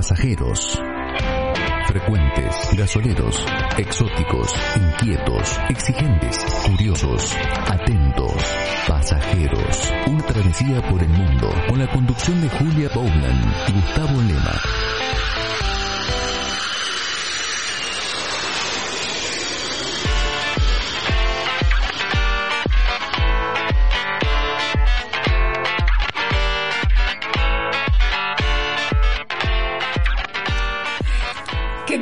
Pasajeros. Frecuentes, gasoleros, exóticos, inquietos, exigentes, curiosos, atentos, pasajeros. Una travesía por el mundo con la conducción de Julia Bowland y Gustavo Lema.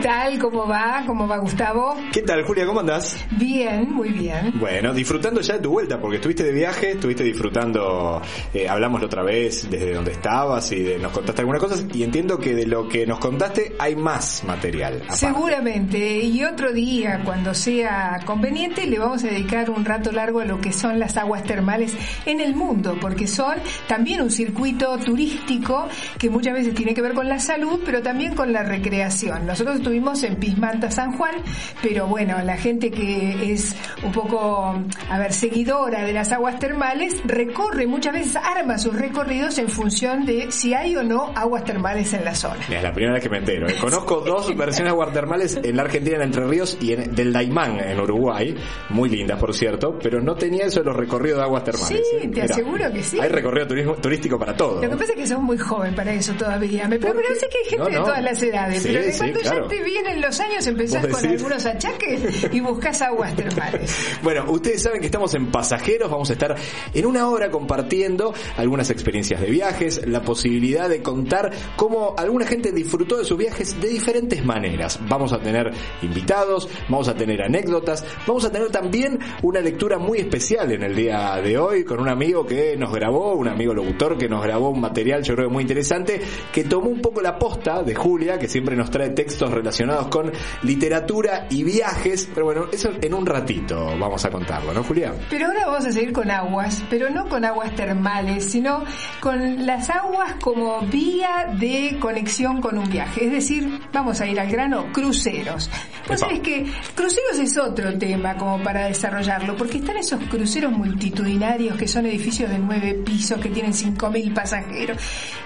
Tal? ¿Cómo va? ¿Cómo va Gustavo? ¿Qué tal, Julia? ¿Cómo andás? Bien, muy bien. Bueno, disfrutando ya de tu vuelta, porque estuviste de viaje, estuviste disfrutando, eh, hablamos la otra vez desde donde estabas y de- nos contaste algunas cosas, y entiendo que de lo que nos contaste hay más material. aparte. Seguramente, y otro día, cuando sea conveniente, le vamos a dedicar un rato largo a lo que son las aguas termales en el mundo, porque son también un circuito turístico que muchas veces tiene que ver con la salud, pero también con la recreación. Nosotros estuvimos en Pismanta, San Juan, pero bueno, la gente que es un poco, a ver, seguidora de las aguas termales, recorre muchas veces, arma sus recorridos en función de si hay o no aguas termales en la zona. Es la primera vez que me entero. ¿eh? Conozco dos versiones guardermales en la Argentina, en Entre Ríos, y en, del Daimán, en Uruguay. Muy lindas, por cierto, pero no tenía eso de los recorridos de aguas termales. Sí, ¿eh? te aseguro que sí. Hay recorrido turismo, turístico para todo. Lo que pasa es que sos muy joven para eso todavía. Me ¿Por pero sé que hay gente No, no. de todas las edades, Sí, pero de sí, cuando claro. ya te vienen los años empezás con algunos achaques y buscas aguas termales. Bueno, ustedes saben que estamos en pasajeros, vamos a estar en una hora compartiendo algunas experiencias de viajes, la posibilidad de contar cómo alguna gente disfrutó de sus viajes de diferentes maneras. Vamos a tener invitados, vamos a tener anécdotas, vamos a tener también una lectura muy especial en el día de hoy con un amigo que nos grabó, un amigo locutor que nos grabó un material yo creo muy interesante, que tomó un poco la posta de Julia, que siempre nos trae textos relacionados con literatura y viajes, pero bueno, eso en un ratito vamos a contarlo, ¿no, Julia? Pero ahora vamos a seguir con aguas, pero no con aguas termales, sino con las aguas como vía de conexión con un viaje. Es decir, vamos a ir al grano, cruceros. Epa. sabés que cruceros es otro tema como para desarrollarlo, porque están esos cruceros multitudinarios que son edificios de nueve pisos que tienen cinco mil pasajeros.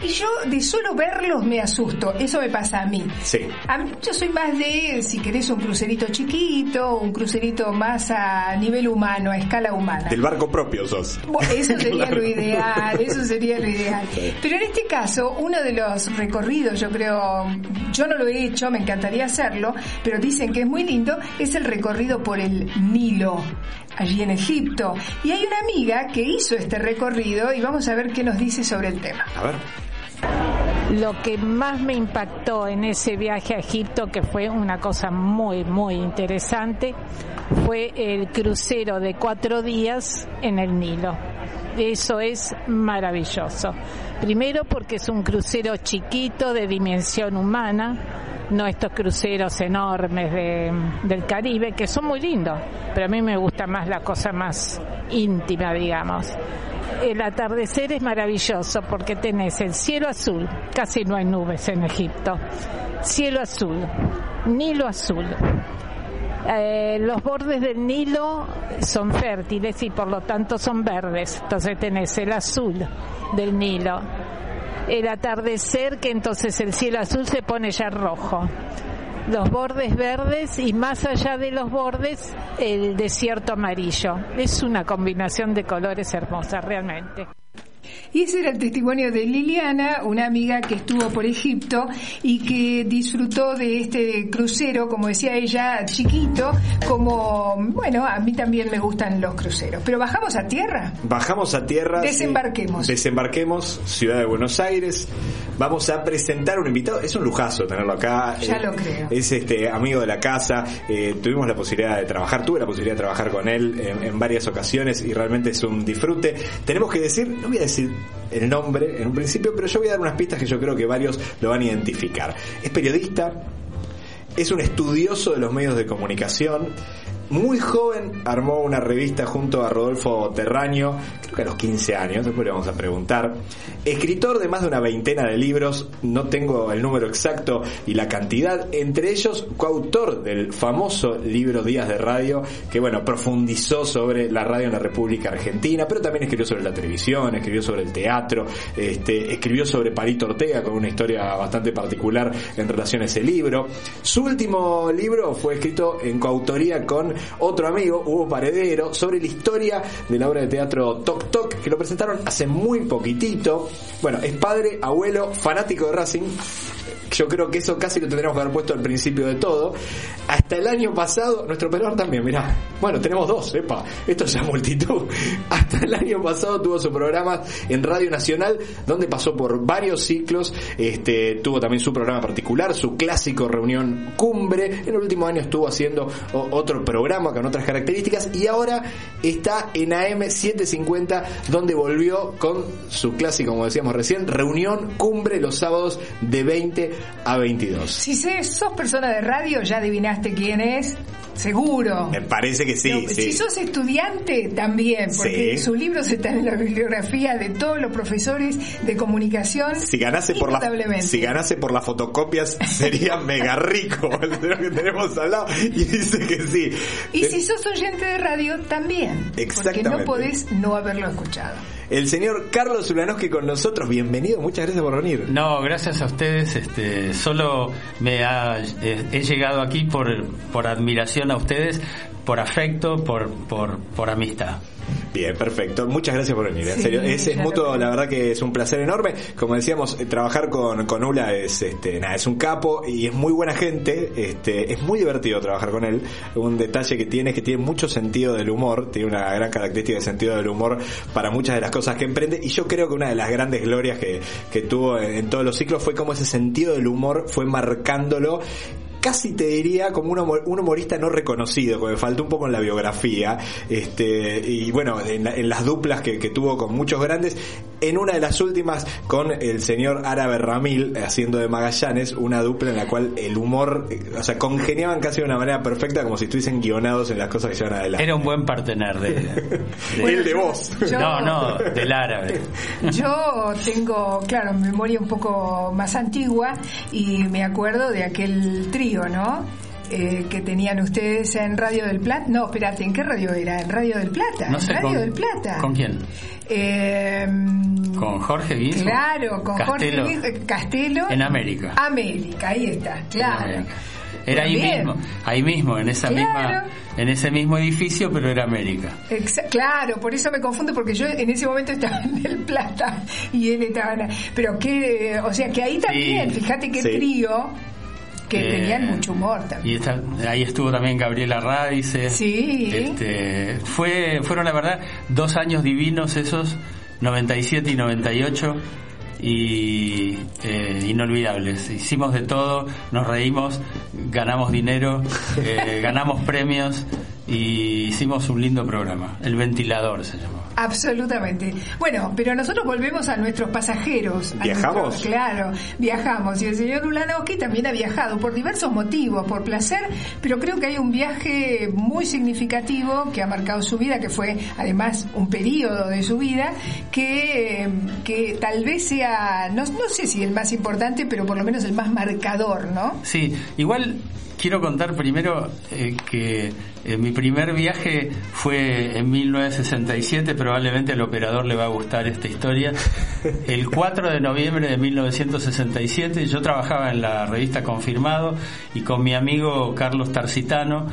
Y yo de solo verlos me asusto. Eso me pasa a mí. Sí. A mí- yo soy más de, si querés, un crucerito chiquito, un crucerito más a nivel humano, a escala humana. Del barco propio sos. Bueno, Eso sería Claro. lo ideal, eso sería lo ideal. Sí. Pero en este caso, uno de los recorridos, yo creo, yo no lo he hecho, me encantaría hacerlo, pero dicen que es muy lindo, es el recorrido por el Nilo, allí en Egipto. Y hay una amiga que hizo este recorrido y vamos a ver qué nos dice sobre el tema. A ver. Lo que más me impactó en ese viaje a Egipto, que fue una cosa muy, muy interesante, fue el crucero de cuatro días en el Nilo. Eso es maravilloso. Primero porque es un crucero chiquito de dimensión humana, no estos cruceros enormes de- del Caribe, que son muy lindos, pero a mí me gusta más la cosa más íntima, digamos. El atardecer es maravilloso porque tenés el cielo azul, casi no hay nubes en Egipto, cielo azul, Nilo azul. Eh, los bordes del Nilo son fértiles y por lo tanto son verdes, entonces tenés el azul del Nilo. El atardecer que entonces el cielo azul se pone ya rojo. Los bordes verdes y más allá de los bordes el desierto amarillo. Es una combinación de colores hermosa realmente. Y ese era el testimonio de Liliana, una amiga que estuvo por Egipto y que disfrutó de este crucero, como decía ella, chiquito, como, bueno, a mí también me gustan los cruceros. Pero bajamos a tierra. Bajamos a tierra. Desembarquemos. desembarquemos, Ciudad de Buenos Aires. Vamos a presentar un invitado. Es un lujazo tenerlo acá. Ya lo creo. Es este amigo de la casa. Eh, tuvimos la posibilidad de trabajar, tuve la posibilidad de trabajar con él en, en varias ocasiones y realmente es un disfrute. Tenemos que decir, no voy a decir el nombre en un principio, pero yo voy a dar unas pistas que yo creo que varios lo van a identificar. Es periodista, es un estudioso de los medios de comunicación. Muy joven armó una revista junto a Rodolfo Terraño, creo que a los 15 años, después le vamos a preguntar. Escritor de más de una veintena de libros, no tengo el número exacto y la cantidad, entre ellos coautor del famoso libro Días de Radio, que bueno, profundizó sobre la radio en la República Argentina, pero también escribió sobre la televisión, escribió sobre el teatro, este, escribió sobre Parito Ortega con una historia bastante particular en relación a ese libro. Su último libro fue escrito en coautoría con otro amigo, Hugo Paredero, sobre la historia de la obra de teatro Toc Toc, que lo presentaron hace muy poquitito. Bueno, es padre, abuelo, fanático de Racing. Yo creo que eso casi lo tendríamos que haber puesto al principio de todo. Hasta el año pasado, nuestro operador también, mirá. Bueno, tenemos dos, epa. Esto es ya multitud. Hasta el año pasado tuvo su programa en Radio Nacional, donde pasó por varios ciclos. Este, tuvo también su programa particular, su clásico reunión cumbre. En el último año estuvo haciendo otro programa con otras características. Y ahora está en AM 750, donde volvió con su clásico, como decíamos recién, reunión cumbre los sábados de 20 a 22. Si sos persona de radio, ya adivinaste quién es, seguro. Me parece que sí, No, sí. Si sos estudiante, también, porque Sí. sus libros están en la bibliografía de todos los profesores de comunicación. Si ganase por la si ganase por las fotocopias sería mega rico el señor que tenemos al lado y dice que sí. Y El- si sos oyente de radio, también. Porque Exactamente. no podés no haberlo escuchado. El señor Carlos Ulanowski con nosotros, bienvenido, muchas gracias por venir. No, gracias a ustedes. Este, solo me ha, he llegado aquí por, por admiración a ustedes, por afecto, por, por amistad. Bien, perfecto. Muchas gracias por venir. En Sí, serio, es, es mutuo, la verdad que es un placer enorme. Como decíamos, eh, trabajar con, con Ula es, este, nada, es un capo y es muy buena gente. Este, es muy divertido trabajar con él. Un detalle que tiene es que tiene mucho sentido del humor, tiene una gran característica de sentido del humor para muchas de las cosas que emprende. Y yo creo que una de las grandes glorias que, que tuvo en, en todos los ciclos fue como ese sentido del humor fue marcándolo casi te diría como un, humor- un humorista no reconocido, que me faltó un poco en la biografía, este, y bueno, en, la- en las duplas que, que tuvo con muchos grandes, en una de las últimas con el señor Árabe Ramil, eh, haciendo de Magallanes, una dupla en la cual el humor, eh, o sea, congeniaban casi de una manera perfecta, como si estuviesen guionados en las cosas que llevan adelante. Era un buen partener de, de- el de vos. Yo- no, no, del árabe. Yo tengo, claro, memoria un poco más antigua y me acuerdo de aquel trío, ¿no? Eh, que tenían ustedes en Radio del Plata. No, espérate, ¿en qué radio era? En Radio del Plata. No sé Radio con, del Plata. ¿Con quién? Eh, Con Jorge Guizo. Claro, con Castelo. Jorge Guizo- Castelo. En América. América, ahí está, claro. Era ahí mismo, ahí mismo, en esa Claro. misma, en ese mismo edificio, pero era América. Exa- claro, por eso me confundo, porque yo en ese momento estaba en El Plata y él estaba en... Pero que, o sea, que ahí también, fíjate qué Sí. trío, que Eh, tenían mucho humor también. Y está- ahí estuvo también Gabriela Radice. Sí. Este, fue, fueron la verdad dos años divinos esos, 97 y 98 y eh, inolvidables. Hicimos de todo, nos reímos, ganamos dinero, eh, ganamos premios y hicimos un lindo programa. El ventilador se llamó. Absolutamente. Bueno, pero nosotros volvemos a nuestros pasajeros. a ¿Viajamos? nuestros- claro, viajamos. Y el señor Ulanowski también ha viajado por diversos motivos, por placer, pero creo que hay un viaje muy significativo que ha marcado su vida, que fue además un periodo de su vida, que, eh, que tal vez sea, no, no sé si el más importante, pero por lo menos el más marcador, ¿no? Sí, igual quiero contar primero eh, que eh, mi primer viaje fue en 1967, probablemente al operador le va a gustar esta historia. El 4 de noviembre de 1967 yo trabajaba en la revista Confirmado y con mi amigo Carlos Tarcitano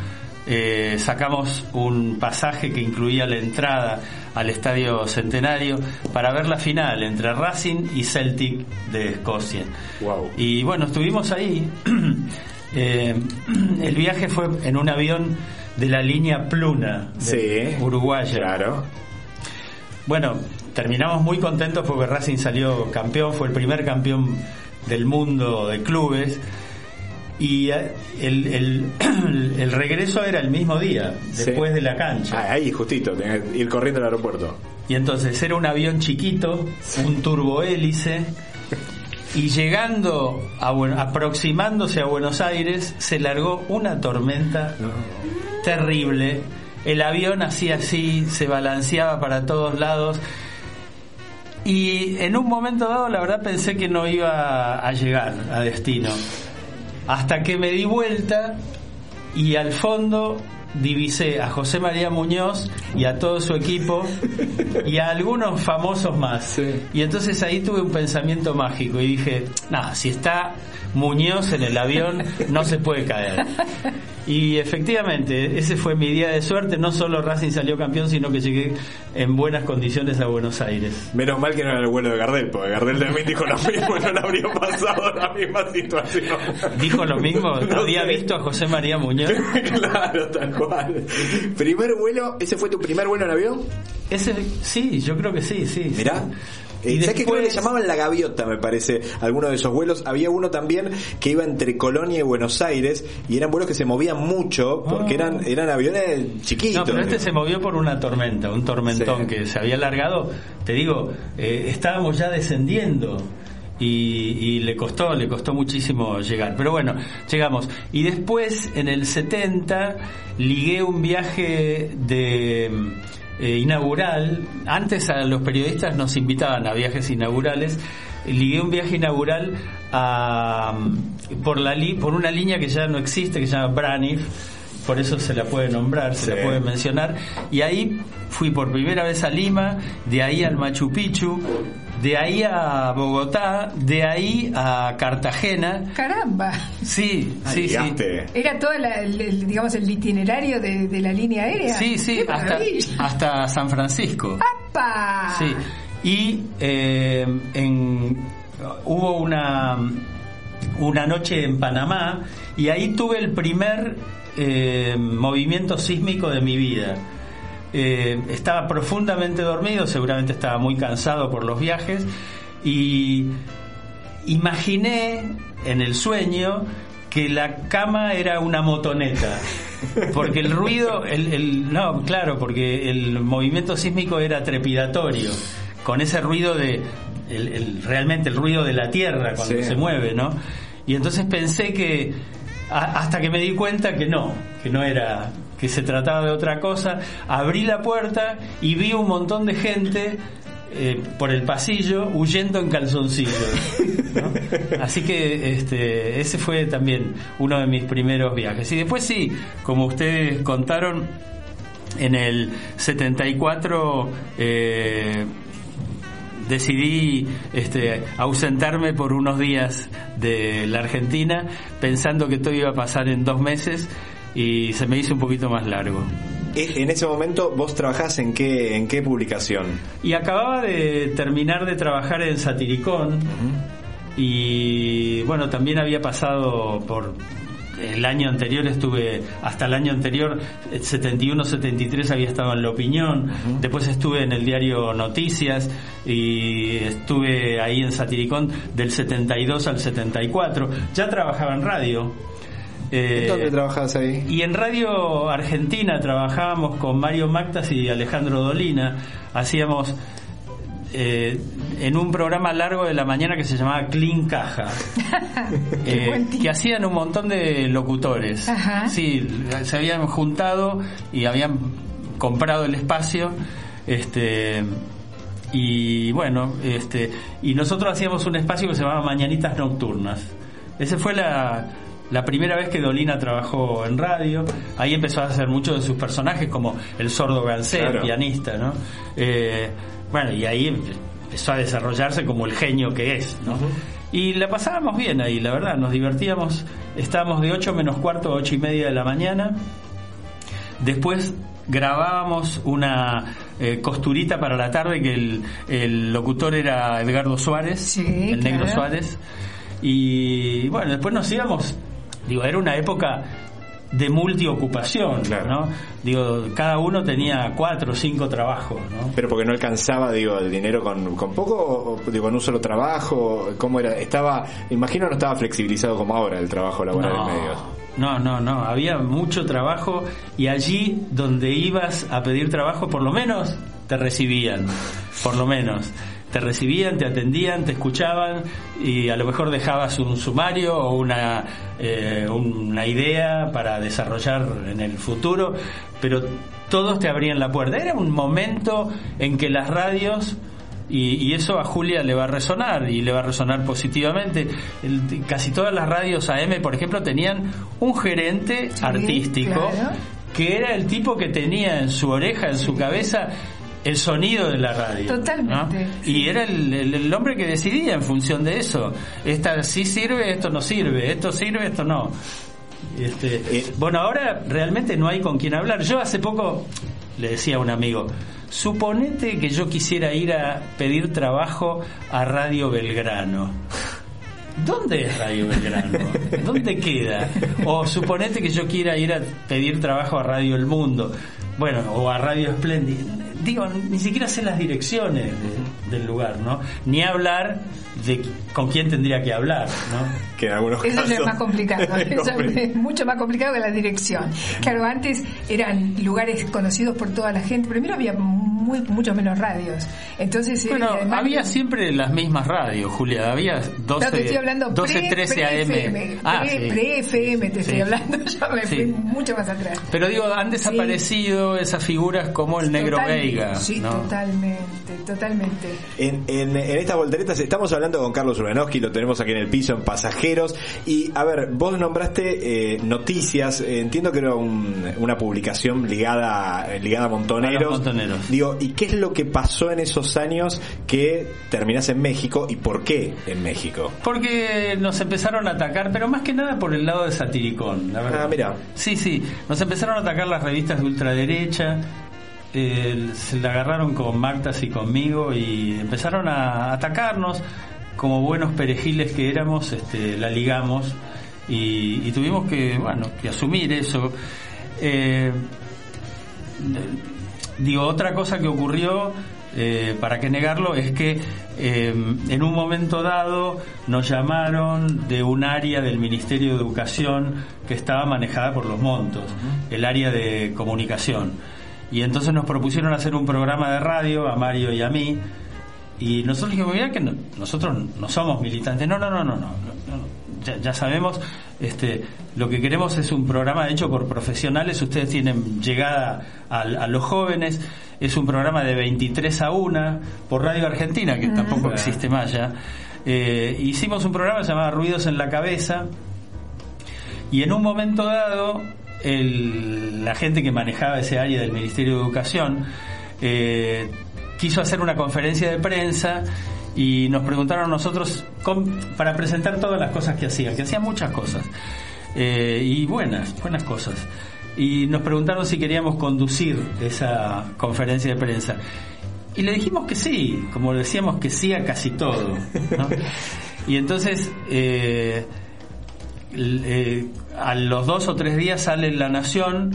eh, sacamos un pasaje que incluía la entrada al Estadio Centenario para ver la final entre Racing y Celtic de Escocia. Wow. Y bueno, estuvimos ahí. Eh, el viaje fue en un avión de la línea Pluna, de Sí. uruguaya. Claro. Bueno, terminamos muy contentos porque Racing salió campeón, fue el primer campeón del mundo de clubes. Y eh, el, el, el regreso era el mismo día, Sí. después de la cancha. Ah, ahí, justito, tenés que ir corriendo al aeropuerto. Y entonces era un avión chiquito, un turbohélice, y llegando, a, aproximándose a Buenos Aires, se largó una tormenta terrible. El avión hacía así, se balanceaba para todos lados. Y en un momento dado, la verdad, pensé que no iba a llegar a destino. Hasta que me di vuelta y al fondo divisé a José María Muñoz y a todo su equipo y a algunos famosos más. Sí. Y entonces ahí tuve un pensamiento mágico y dije, nada, si está Muñoz en el avión, no se puede caer. Y efectivamente, ese fue mi día de suerte. No solo Racing salió campeón, sino que llegué en buenas condiciones a Buenos Aires. Menos mal que no era el vuelo de Gardel, porque Gardel también dijo lo mismo y no le habría pasado la misma situación. Dijo lo mismo, No había sé. visto a José María Muñoz. claro, tal cual. Primer vuelo, ¿ese fue tu primer vuelo en avión? Ese, sí, yo creo que sí, sí. Mirá. Eh, ¿Sabes que creo que le después- llamaban la gaviota, me parece, alguno de esos vuelos? Había uno también que iba entre Colonia y Buenos Aires y eran vuelos que se movían mucho porque Ah. eran eran aviones chiquitos. No, pero este se movió por una tormenta, un tormentón Sí. que se había alargado. Te digo, eh, estábamos ya descendiendo y, y le costó, le costó muchísimo llegar. Pero bueno, llegamos. Y después, en el 70, ligué un viaje de eh, inaugural. Antes a los periodistas nos invitaban a viajes inaugurales. Ligué un viaje inaugural a, por, la li- por una línea que ya no existe, que se llama Braniff por eso se la puede nombrar, se la puede mencionar. Y ahí fui por primera vez a Lima, de ahí al Machu Picchu, de ahí a Bogotá, de ahí a Cartagena. Caramba. Sí, sí, sí. Era todo la- el, digamos el itinerario de, de la línea aérea. Sí, sí, ¡Qué hasta, San Francisco. ¡Apa! Sí. Y eh, en, hubo una, una noche en Panamá y ahí tuve el primer eh, movimiento sísmico de mi vida. Eh, estaba profundamente dormido, seguramente estaba muy cansado por los viajes y imaginé en el sueño que la cama era una motoneta. Porque el ruido, el, el- no, claro, porque el movimiento sísmico era trepidatorio, con ese ruido de, el- el- realmente el ruido de la tierra cuando Sí. se mueve, ¿no? Y entonces pensé que, a- hasta que me di cuenta que no, que no era, que se trataba de otra cosa, abrí la puerta y vi un montón de gente eh, por el pasillo huyendo en calzoncillos. ¿no? Así que este, ese fue también uno de mis primeros viajes. Y después sí, como ustedes contaron, en el 74 eh, decidí este, ausentarme por unos días de la Argentina pensando que todo iba a pasar en dos meses y se me hizo un poquito más largo. Eh, En ese momento, ¿vos trabajás en qué, en qué publicación? Y acababa de terminar de trabajar en Satiricón y bueno, también había pasado por el año anterior estuve hasta el año anterior 71 73 había estado en La Opinión. Después estuve en el diario Noticias y estuve ahí en Satiricón del 72 al 74 ya trabajaba en radio Eh, ¿En dónde trabajás ahí? y en Radio Argentina trabajábamos con Mario Mactas y Alejandro Dolina. Hacíamos eh, en un programa largo de la mañana que se llamaba Clean Caja. eh, que hacían un montón de locutores. Ajá. Sí, se habían juntado y habían comprado el espacio. Este y bueno, este y nosotros hacíamos un espacio que se llamaba Mañanitas Nocturnas. Esa fue la, la primera vez que Dolina trabajó en radio. Ahí empezó a hacer muchos de sus personajes, como el sordo Gansé, Claro. el pianista, ¿no? Eh, bueno, y ahí empezó a desarrollarse como el genio que es, ¿no? Y la pasábamos bien ahí, la verdad, nos divertíamos. Estábamos de 8 menos cuarto a 8 y media de la mañana Después grabábamos una eh, costurita para la tarde que el, el locutor era Edgardo Suárez, Sí, el negro. Suárez. Y bueno, después nos íbamos, digo, era una época de multiocupación, Claro. ¿no? Digo, cada uno tenía cuatro o cinco trabajos, ¿no? Pero porque no alcanzaba, digo, el dinero con, con poco, o, digo, en un solo trabajo, ¿cómo era? Estaba, imagino no estaba flexibilizado como ahora el trabajo laboral en medios. No, no, no, había mucho trabajo y allí donde ibas a pedir trabajo, por lo menos te recibían, por lo menos. Te recibían, te atendían, te escuchaban y a lo mejor dejabas un sumario o una, eh, una idea para desarrollar en el futuro, pero todos te abrían la puerta. Era un momento en que las radios y, y eso a Julia le va a resonar y le va a resonar positivamente. El- casi todas las radios AM, por ejemplo, tenían un gerente artístico claro. que era el tipo que tenía en su oreja, en su cabeza, el sonido de la radio. Totalmente. Y era el, el- el hombre que decidía en función de eso. Esta sí sirve, esto no sirve, esto sirve, esto no. Este, Eh, bueno, ahora realmente no hay con quien hablar. Yo hace poco le decía a un amigo, suponete que yo quisiera ir a pedir trabajo a Radio Belgrano. ¿Dónde es Radio Belgrano? ¿Dónde queda? O suponete que yo quiera ir a pedir trabajo a Radio El Mundo. Bueno, o a Radio Splendid. Digo, ni siquiera sé las direcciones de- del lugar, ¿no? Ni hablar de con quién tendría que hablar, ¿no? Que en algunos Eso casos... es más complicado, eso es mucho más complicado que la dirección. Claro, antes eran lugares conocidos por toda la gente, primero había muy, muchos menos radios. Entonces, eh, Bueno, además- había siempre las mismas radios, Julia. Había 12, No, te estoy hablando 12 pre, 13 pre-FM, AM. Ah, pre, sí. pre-FM te estoy Sí. hablando, yo me Sí. fui mucho más atrás. Pero digo, han desaparecido esas figuras como el Negro Total- Sí, ¿no? totalmente, totalmente. En, en, en estas volteretas estamos hablando con Carlos Urbanowski, lo tenemos aquí en el piso en Pasajeros. Y a ver, vos nombraste eh, noticias, eh, entiendo que era un- una publicación ligada, ligada a Montoneros. A los Montoneros. Digo, ¿y qué es lo que pasó en esos años que terminás en México y por qué en México? Porque nos empezaron a atacar, pero más que nada por el lado de Satiricón, la verdad. Ah, mira. Sí, sí, nos empezaron a atacar las revistas de ultraderecha, eh, se la agarraron con Magdas y conmigo y empezaron a atacarnos, como buenos perejiles que éramos, este, la ligamos y, y tuvimos que, bueno, que asumir eso. Eh, digo, otra cosa que ocurrió, eh, para qué negarlo, es que eh, en un momento dado nos llamaron de un área del Ministerio de Educación que estaba manejada por los montos, el área de comunicación. Y entonces nos propusieron hacer un programa de radio a Mario y a mí. Y nosotros dijimos, mira que no- nosotros no somos militantes. No, no, no, no, no. Ya, ya sabemos, este, lo que queremos es un programa hecho por profesionales. Ustedes tienen llegada a, a los jóvenes. Es un programa de 23 a 1 por Radio Argentina, que tampoco existe más ya. Eh, hicimos un programa llamado Ruidos en la Cabeza. Y en un momento dado, el- la gente que manejaba ese área del Ministerio de Educación eh, quiso hacer una conferencia de prensa y nos preguntaron a nosotros con- para presentar todas las cosas que hacían, que hacían muchas cosas eh, y buenas, buenas cosas. Y nos preguntaron si queríamos conducir esa conferencia de prensa. Y le dijimos que sí, como decíamos que sí a casi todo. ¿no? Y entonces, eh, eh, a los dos o tres días sale en La Nación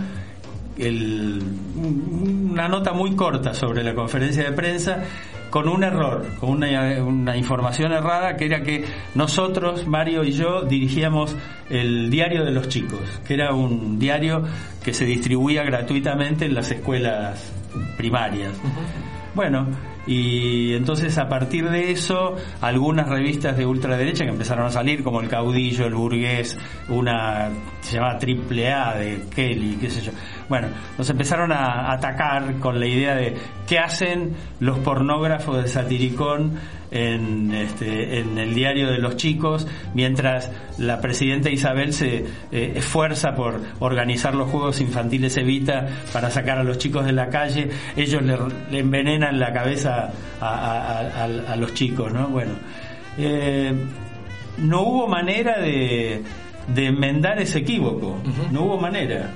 el- un- una nota muy corta sobre la conferencia de prensa con un error, con una, una información errada que era que nosotros, Mario y yo, dirigíamos el Diario de los Chicos, que era un diario que se distribuía gratuitamente en las escuelas primarias. Bueno, y entonces a partir de eso, algunas revistas de ultraderecha que empezaron a salir, como El Caudillo, El Burgués, una se llamaba Triple A de Kelly, qué sé yo. Bueno, nos empezaron a atacar con la idea de qué hacen los pornógrafos de Satiricón en, este, en el diario de los chicos, mientras la presidenta Isabel se eh, esfuerza por organizar los juegos infantiles Evita para sacar a los chicos de la calle, ellos le, le envenenan la cabeza a, a- a- a- a los chicos, ¿no? Bueno, eh, no hubo manera de, de enmendar ese equívoco, no hubo manera.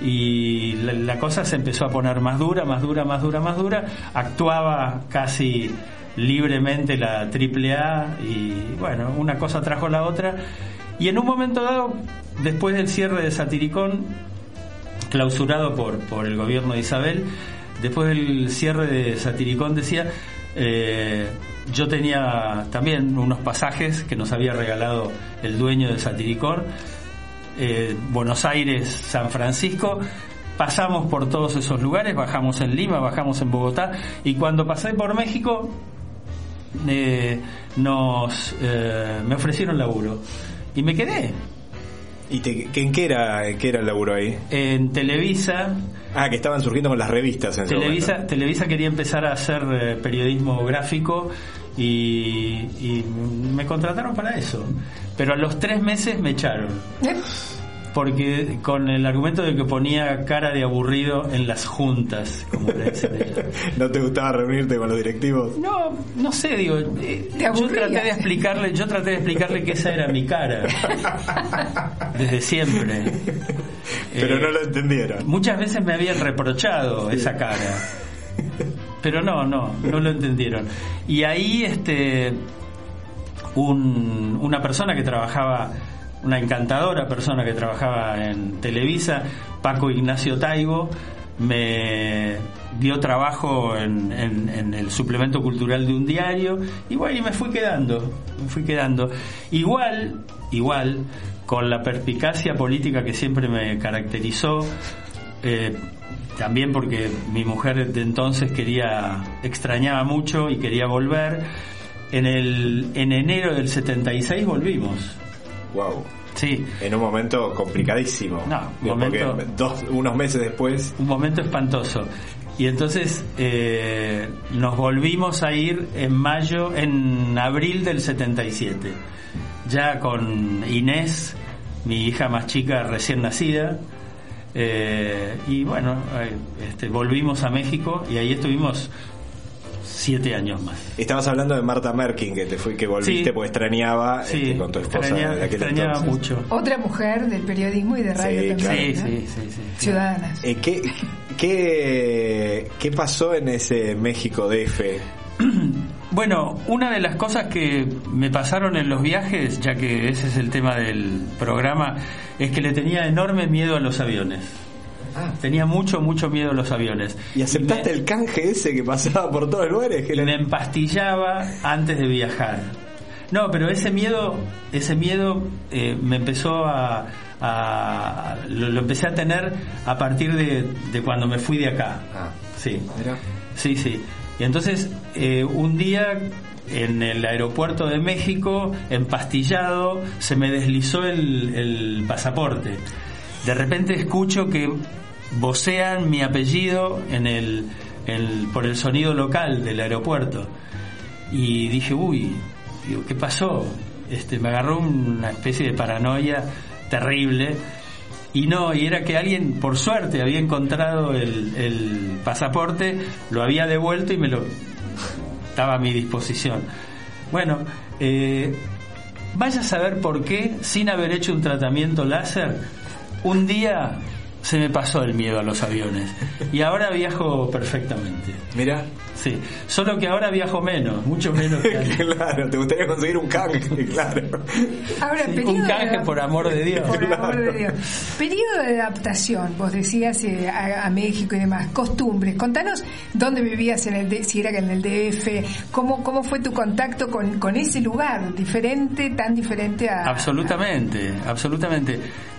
y la, la cosa se empezó a poner más dura, más dura, más dura, más dura. Actuaba casi libremente la AAA y bueno, una cosa trajo la otra. Y en un momento dado, después del cierre de Satiricón, clausurado por, por el gobierno de Isabel, después del cierre de Satiricón decía, eh, yo tenía también unos pasajes que nos había regalado el dueño de Satiricón, eh, Buenos Aires, San Francisco, pasamos por todos esos lugares, bajamos en Lima, bajamos en Bogotá, y cuando pasé por México, eh, nos eh, me ofrecieron laburo y me quedé ¿Y te- en qué era, qué era el laburo ahí? en Televisa. Ah, que estaban surgiendo con las revistas en Televisa. Televisa quería empezar a hacer eh, periodismo gráfico y, y me contrataron para eso. Pero a los tres meses me echaron. ¿Eh? Porque con el argumento de que ponía cara de aburrido en las juntas, como le dicen ellos. ¿No te gustaba reunirte con los directivos? No, no sé, digo, eh, Te yo traté de explicarle, yo traté de explicarle que esa era mi cara. Desde siempre. Pero Eh, no lo entendieron. Muchas veces me habían reprochado esa cara. Pero no, no, no lo entendieron. Y ahí este un- una persona que trabajaba, una encantadora persona que trabajaba en Televisa, Paco Ignacio Taibo, me dio trabajo en, el suplemento cultural de un diario y bueno, y me fui quedando, me fui quedando. Igual, igual, con la perspicacia política que siempre me caracterizó, eh, también porque mi mujer de entonces quería, extrañaba mucho y quería volver. En, el, en enero del 76 volvimos. Wow. Sí, En un momento complicadísimo. No, momento- porque dos, unos meses después. un momento espantoso. Y entonces eh, nos volvimos a ir en mayo, en abril del 77. Ya con Inés, mi hija más chica recién nacida. Eh, y bueno, eh, este, volvimos a México y ahí estuvimos siete años más. Estabas hablando de Marta Merkin, que te fui, que volviste Sí. porque extrañaba Sí, este, con tu esposa extraña- de aquel extrañaba entonces. mucho. Otra mujer del periodismo y de radio Sí, también. Sí, ¿no? sí, sí, sí. Ciudadanas. Eh, ¿qué, qué, ¿Qué pasó en ese México DF? Bueno, una de las cosas que me pasaron en los viajes, ya que ese es el tema del programa, es que le tenía enorme miedo a los aviones. Tenía mucho, mucho miedo a los aviones. ¿Y aceptaste me, el canje ese que pasaba por todos los lugares? Que me empastillaba antes de viajar. No, pero ese miedo, ese miedo eh, me empezó a, a- lo, lo empecé a tener a partir de, de cuando me fui de acá. Ah. Sí. Sí, sí. Y entonces, eh, un día en el aeropuerto de México, empastillado, se me deslizó el, el pasaporte. De repente escucho que vocean mi apellido en el, por el sonido local del aeropuerto. Y dije, uy, digo, ¿qué pasó? Este, me agarró una especie de paranoia terrible. Y no, y era que alguien, por suerte, había encontrado el, el pasaporte, lo había devuelto y me lo estaba a mi disposición. Bueno, eh, vaya a saber por qué, sin haber hecho un tratamiento láser, un día se me pasó el miedo a los aviones. Y ahora viajo perfectamente. Mirá. Sí, solo que ahora viajo menos, mucho menos que antes. claro, te gustaría conseguir un canje, claro. Ahora, Sí, periodo un canje por amor de Dios. Por amor de. Dios. Periodo de adaptación, vos decías eh, a, a México y demás, costumbres. Contanos dónde vivías en el si era que en el DF, cómo cómo fue tu contacto con, con ese lugar diferente, tan diferente a Absolutamente, absolutamente.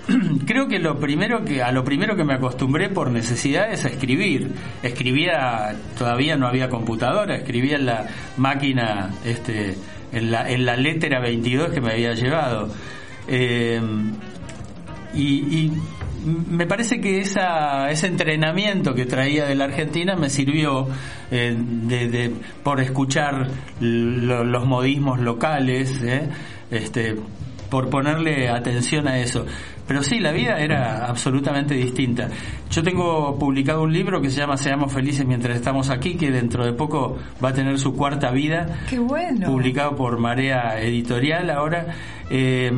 Creo que lo primero que a lo primero que me acostumbré por necesidad es a escribir. Escribía, todavía no había computadora, escribía en la máquina, este, en la, en la letra 22 que me había llevado. Eh, y, me parece que ese entrenamiento que traía de la Argentina me sirvió eh, por escuchar lo- los modismos locales, ¿eh? este, por ponerle atención a eso. Pero sí, la vida era absolutamente distinta. Yo tengo publicado un libro que se llama Seamos felices mientras estamos aquí, que dentro de poco va a tener su cuarta vida Qué bueno. publicado por Marea Editorial ahora. eh,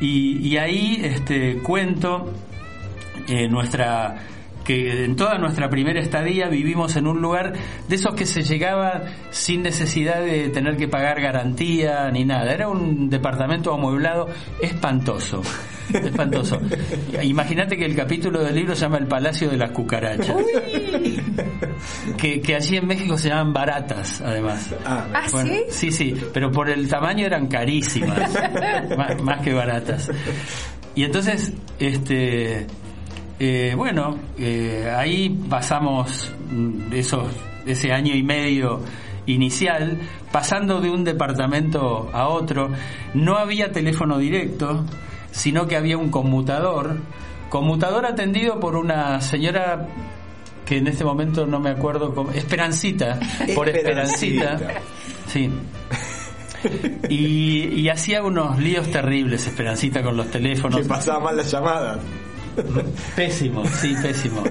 y, y ahí este, cuento eh, nuestra que en toda nuestra primera estadía vivimos en un lugar de esos que se llegaba sin necesidad de tener que pagar garantía ni nada. Era un departamento amueblado espantoso. Espantoso. Imagínate que el capítulo del libro se llama El Palacio de las Cucarachas. Que, que allí en México se llaman baratas, además. ¿Ah, Bueno, sí? Sí, sí, pero por el tamaño eran carísimas, más, más que baratas. Y entonces, este, eh, bueno, eh, ahí pasamos mm, esos, ese año y medio inicial, pasando de un departamento a otro. No había teléfono directo, sino que había un conmutador, conmutador atendido por una señora que en este momento no me acuerdo cómo, Esperancita, por Esperancita. Esperancita. Sí. Y, y hacía unos líos terribles, Esperancita, con los teléfonos. Que pasaba mal las llamadas. Pésimo, sí, pésimo.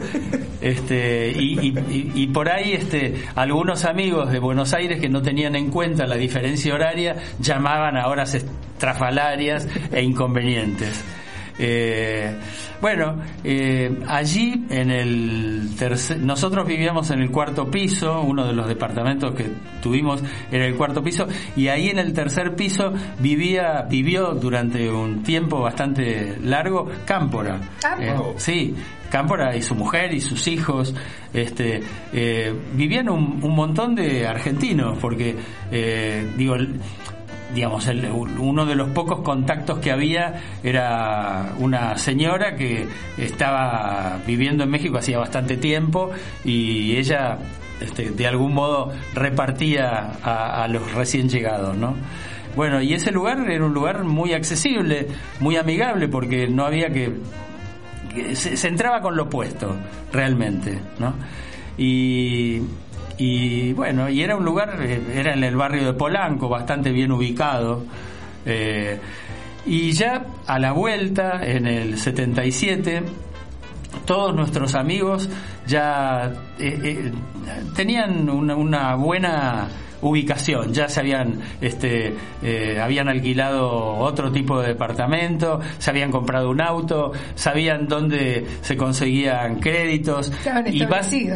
Este, y, por ahí este, algunos amigos de Buenos Aires que no tenían en cuenta la diferencia horaria llamaban a horas estrafalarias e inconvenientes. Eh, bueno, eh, allí en el tercer, nosotros vivíamos en el cuarto piso, uno de los departamentos que tuvimos era el cuarto piso, y ahí en el tercer piso vivía, vivió durante un tiempo bastante largo Cámpora. Eh. Sí, Cámpora y su mujer y sus hijos este, eh, vivían un, un montón de argentinos, porque, digo, digamos, uno de los pocos contactos que había era una señora que estaba viviendo en México hacía bastante tiempo y ella, este, de algún modo, repartía a, los recién llegados, ¿no? Bueno, y ese lugar era un lugar muy accesible, muy amigable, porque no había que se entraba con lo opuesto, realmente, ¿no? Y, y bueno, y era un lugar, eh, era en el barrio de Polanco, bastante bien ubicado. eh, y ya a la vuelta, en el 77, todos nuestros amigos ya eh, tenían una buena ubicación, ya se habían este eh, habían alquilado otro tipo de departamento, se habían comprado un auto, sabían dónde se conseguían créditos Estaban y,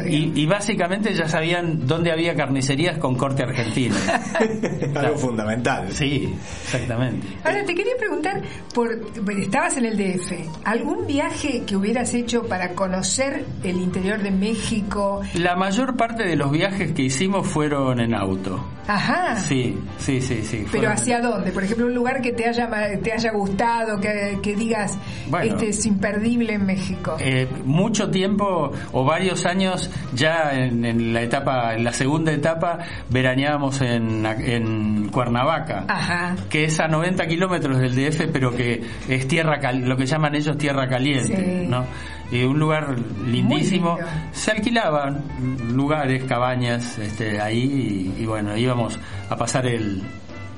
y- y básicamente ya sabían dónde había carnicerías con corte argentino. Algo fundamental. Sí, exactamente. Ahora te quería preguntar, por, estabas en el DF, ¿algún viaje que hubieras hecho para conocer el interior de México? La mayor parte de los viajes que hicimos fueron en auto. Ajá. Sí, sí, sí, sí. Pero ¿hacia dónde? Por ejemplo, un lugar que te haya te haya gustado, que, que digas, Bueno. este es imperdible en México. Eh, mucho tiempo o varios años ya en, en la etapa, en la segunda etapa, veraneábamos en, en Cuernavaca. Ajá. que es a 90 kilómetros del DF, pero que es tierra lo que llaman ellos tierra caliente, Sí. ¿no? Y un lugar lindísimo. Se alquilaban lugares, cabañas, este, ahí y, y bueno, íbamos a pasar el,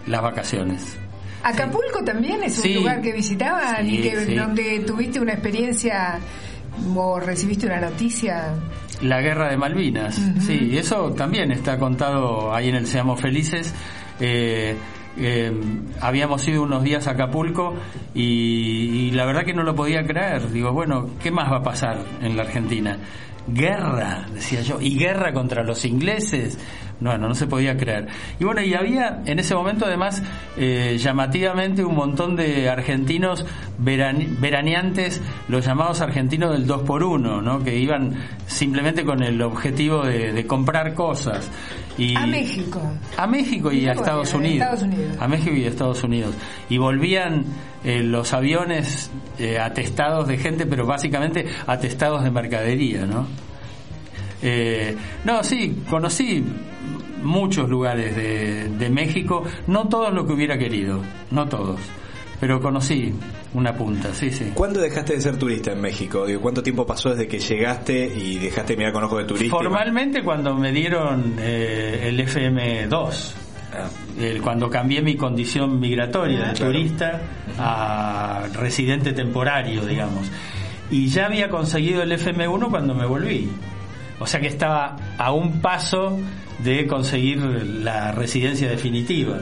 las vacaciones. Acapulco también es un Sí. lugar que visitaban Sí, y que donde tuviste una experiencia o recibiste una noticia. La guerra de Malvinas, sí, eso también está contado ahí en el Seamos Felices. Eh, eh, habíamos ido unos días a Acapulco y, y la verdad que no lo podía creer. Digo, bueno, ¿qué más va a pasar en la Argentina? Guerra, decía yo, y guerra contra los ingleses. Bueno, no se podía creer. Y bueno, y había en ese momento además eh, llamativamente un montón de argentinos verane- veraneantes, los llamados argentinos del 2 por 1 ¿no? que iban simplemente con el objetivo de, de comprar cosas. Y, A México. a México y a Estados a Unidos. Estados Unidos. A México y a Estados Unidos. Y volvían eh, los aviones eh, atestados de gente, pero básicamente atestados de mercadería, ¿no? Eh, no, sí, conocí muchos lugares de, de México, no todos lo que hubiera querido, no todos, pero conocí una punta, sí, sí. ¿Cuándo dejaste de ser turista en México? ¿Cuánto tiempo pasó desde que llegaste y dejaste de mirar con ojos de turista? Formalmente cuando me dieron eh, el FM2, el- cuando cambié mi condición migratoria de Claro. turista a residente temporario, digamos. Y ya había conseguido el FM1 cuando me volví. O sea que estaba a un paso de conseguir la residencia definitiva,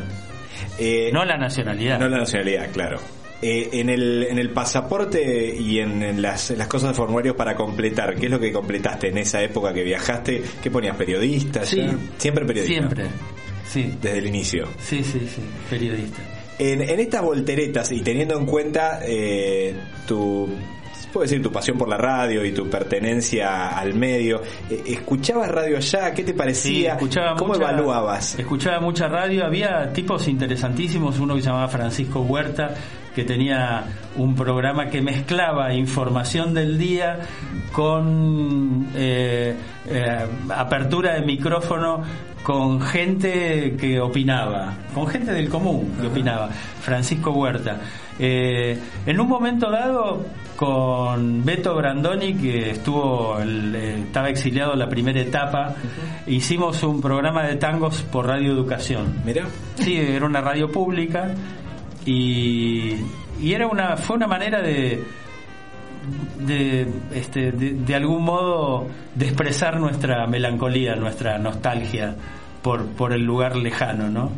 Eh, no la nacionalidad. no la nacionalidad, claro. eh, en, el, en el pasaporte y en, en las, en las cosas de formularios para completar, ¿qué es lo que completaste en esa época que viajaste? ¿Qué ponías? ¿Periodista? Sí. ya? Siempre periodista. Siempre, sí. Desde el inicio. Sí, sí, sí, periodista. En, en estas volteretas y teniendo en cuenta eh, tu, puedo decir, tu pasión por la radio y tu pertenencia al medio, eh, ¿escuchabas radio allá? ¿Qué te parecía? escuchaba ¿Cómo mucha- evaluabas? Escuchaba mucha radio, había tipos interesantísimos, uno que se llamaba Francisco Huerta, que tenía un programa que mezclaba información del día con eh, eh, apertura de micrófono con gente que opinaba, con gente del común que opinaba, Francisco Huerta. Eh, en un momento dado, con Beto Brandoni, que estuvo el- estaba exiliado en la primera etapa, hicimos un programa de tangos por Radio Educación. Mirá. Sí, era una radio pública y, y era una fue una manera de de, este, de, de algún modo de expresar nuestra melancolía, nuestra nostalgia por, por el lugar lejano, ¿no?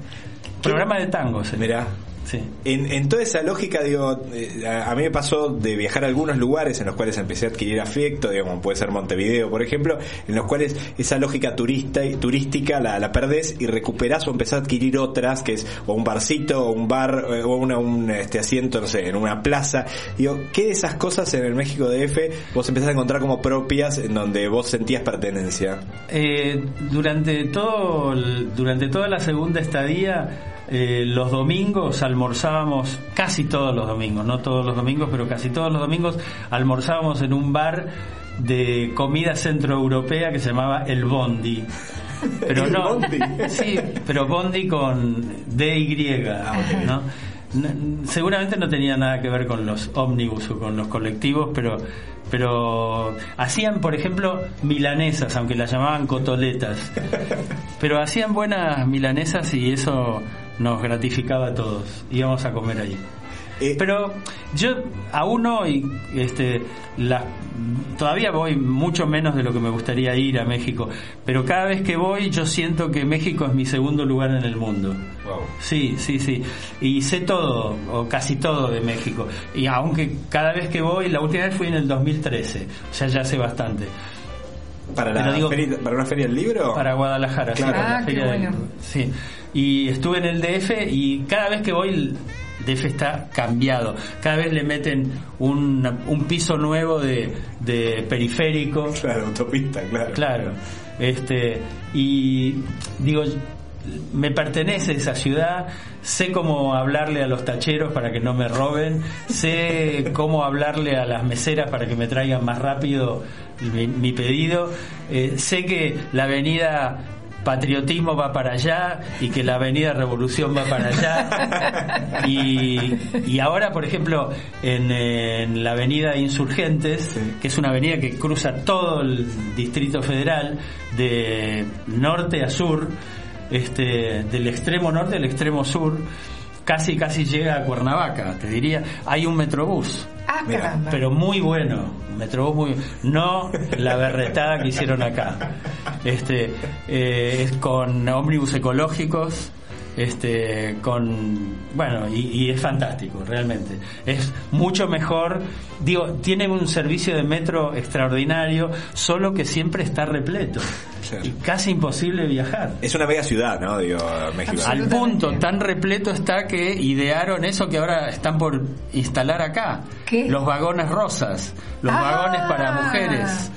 Programa de tangos. Mirá. Sí. En, en toda esa lógica, digo, eh, a, a mí me pasó de viajar a algunos lugares en los cuales empecé a adquirir afecto, digamos, como puede ser Montevideo, por ejemplo, en los cuales esa lógica turista turística la, la perdés y recuperás o empezás a adquirir otras, que es o un barcito, o un bar, eh, o una, un este asiento, no sé, en una plaza. Digo, ¿qué de esas cosas en el México DF vos empezás a encontrar como propias en donde vos sentías pertenencia? Eh, durante todo durante toda la segunda estadía eh, los domingos almorzábamos casi todos los domingos no todos los domingos pero casi todos los domingos almorzábamos en un bar de comida centroeuropea que se llamaba el Bondi pero ¿El no Bondi? sí pero Bondi con DY ¿no? N- seguramente no tenía nada que ver con los ómnibus o con los colectivos pero pero hacían por ejemplo milanesas aunque las llamaban cotoletas pero hacían buenas milanesas y eso nos gratificaba a todos íbamos a comer ahí Eh, pero yo aún hoy este la, todavía voy mucho menos de lo que me gustaría ir a México pero cada vez que voy yo siento que México es mi segundo lugar en el mundo Wow. Sí, sí, sí. Y sé todo, o casi todo de México. Y aunque cada vez que voy, la última vez fui en el 2013, o sea, ya sé bastante. ¿Para, la Pero digo- feria- ¿Para una feria del libro? Para Guadalajara, sí, Claro. para la Ah, qué feria del- sí. Y estuve en el DF y cada vez que voy el DF está cambiado. Cada vez le meten un, un piso nuevo de, de periférico. Claro, autopista, claro. Claro. Este, y digo, me pertenece esa ciudad, sé cómo hablarle a los tacheros para que no me roben, sé cómo hablarle a las meseras para que me traigan más rápido mi, mi pedido, eh, sé que la avenida Patriotismo va para allá y que la avenida Revolución va para allá. Y, y ahora por ejemplo en, en la avenida Insurgentes que es una avenida que cruza todo el Distrito Federal de norte a sur este del extremo norte al extremo sur casi casi llega a Cuernavaca te diría. Hay un metrobús. Ah, Mira, pero muy bueno, metrobús muy no la berretada que hicieron acá. Este eh, es con ómnibus ecológicos, este con bueno y, y es fantástico realmente. Es mucho mejor, digo, tienen un servicio de metro extraordinario, solo que siempre está repleto Claro. y casi imposible viajar. Es una mega ciudad, ¿no? Digo, México. Al punto tan repleto está que idearon eso que ahora están por instalar acá. ¿Qué? Los vagones rosas, los Ah. vagones para mujeres.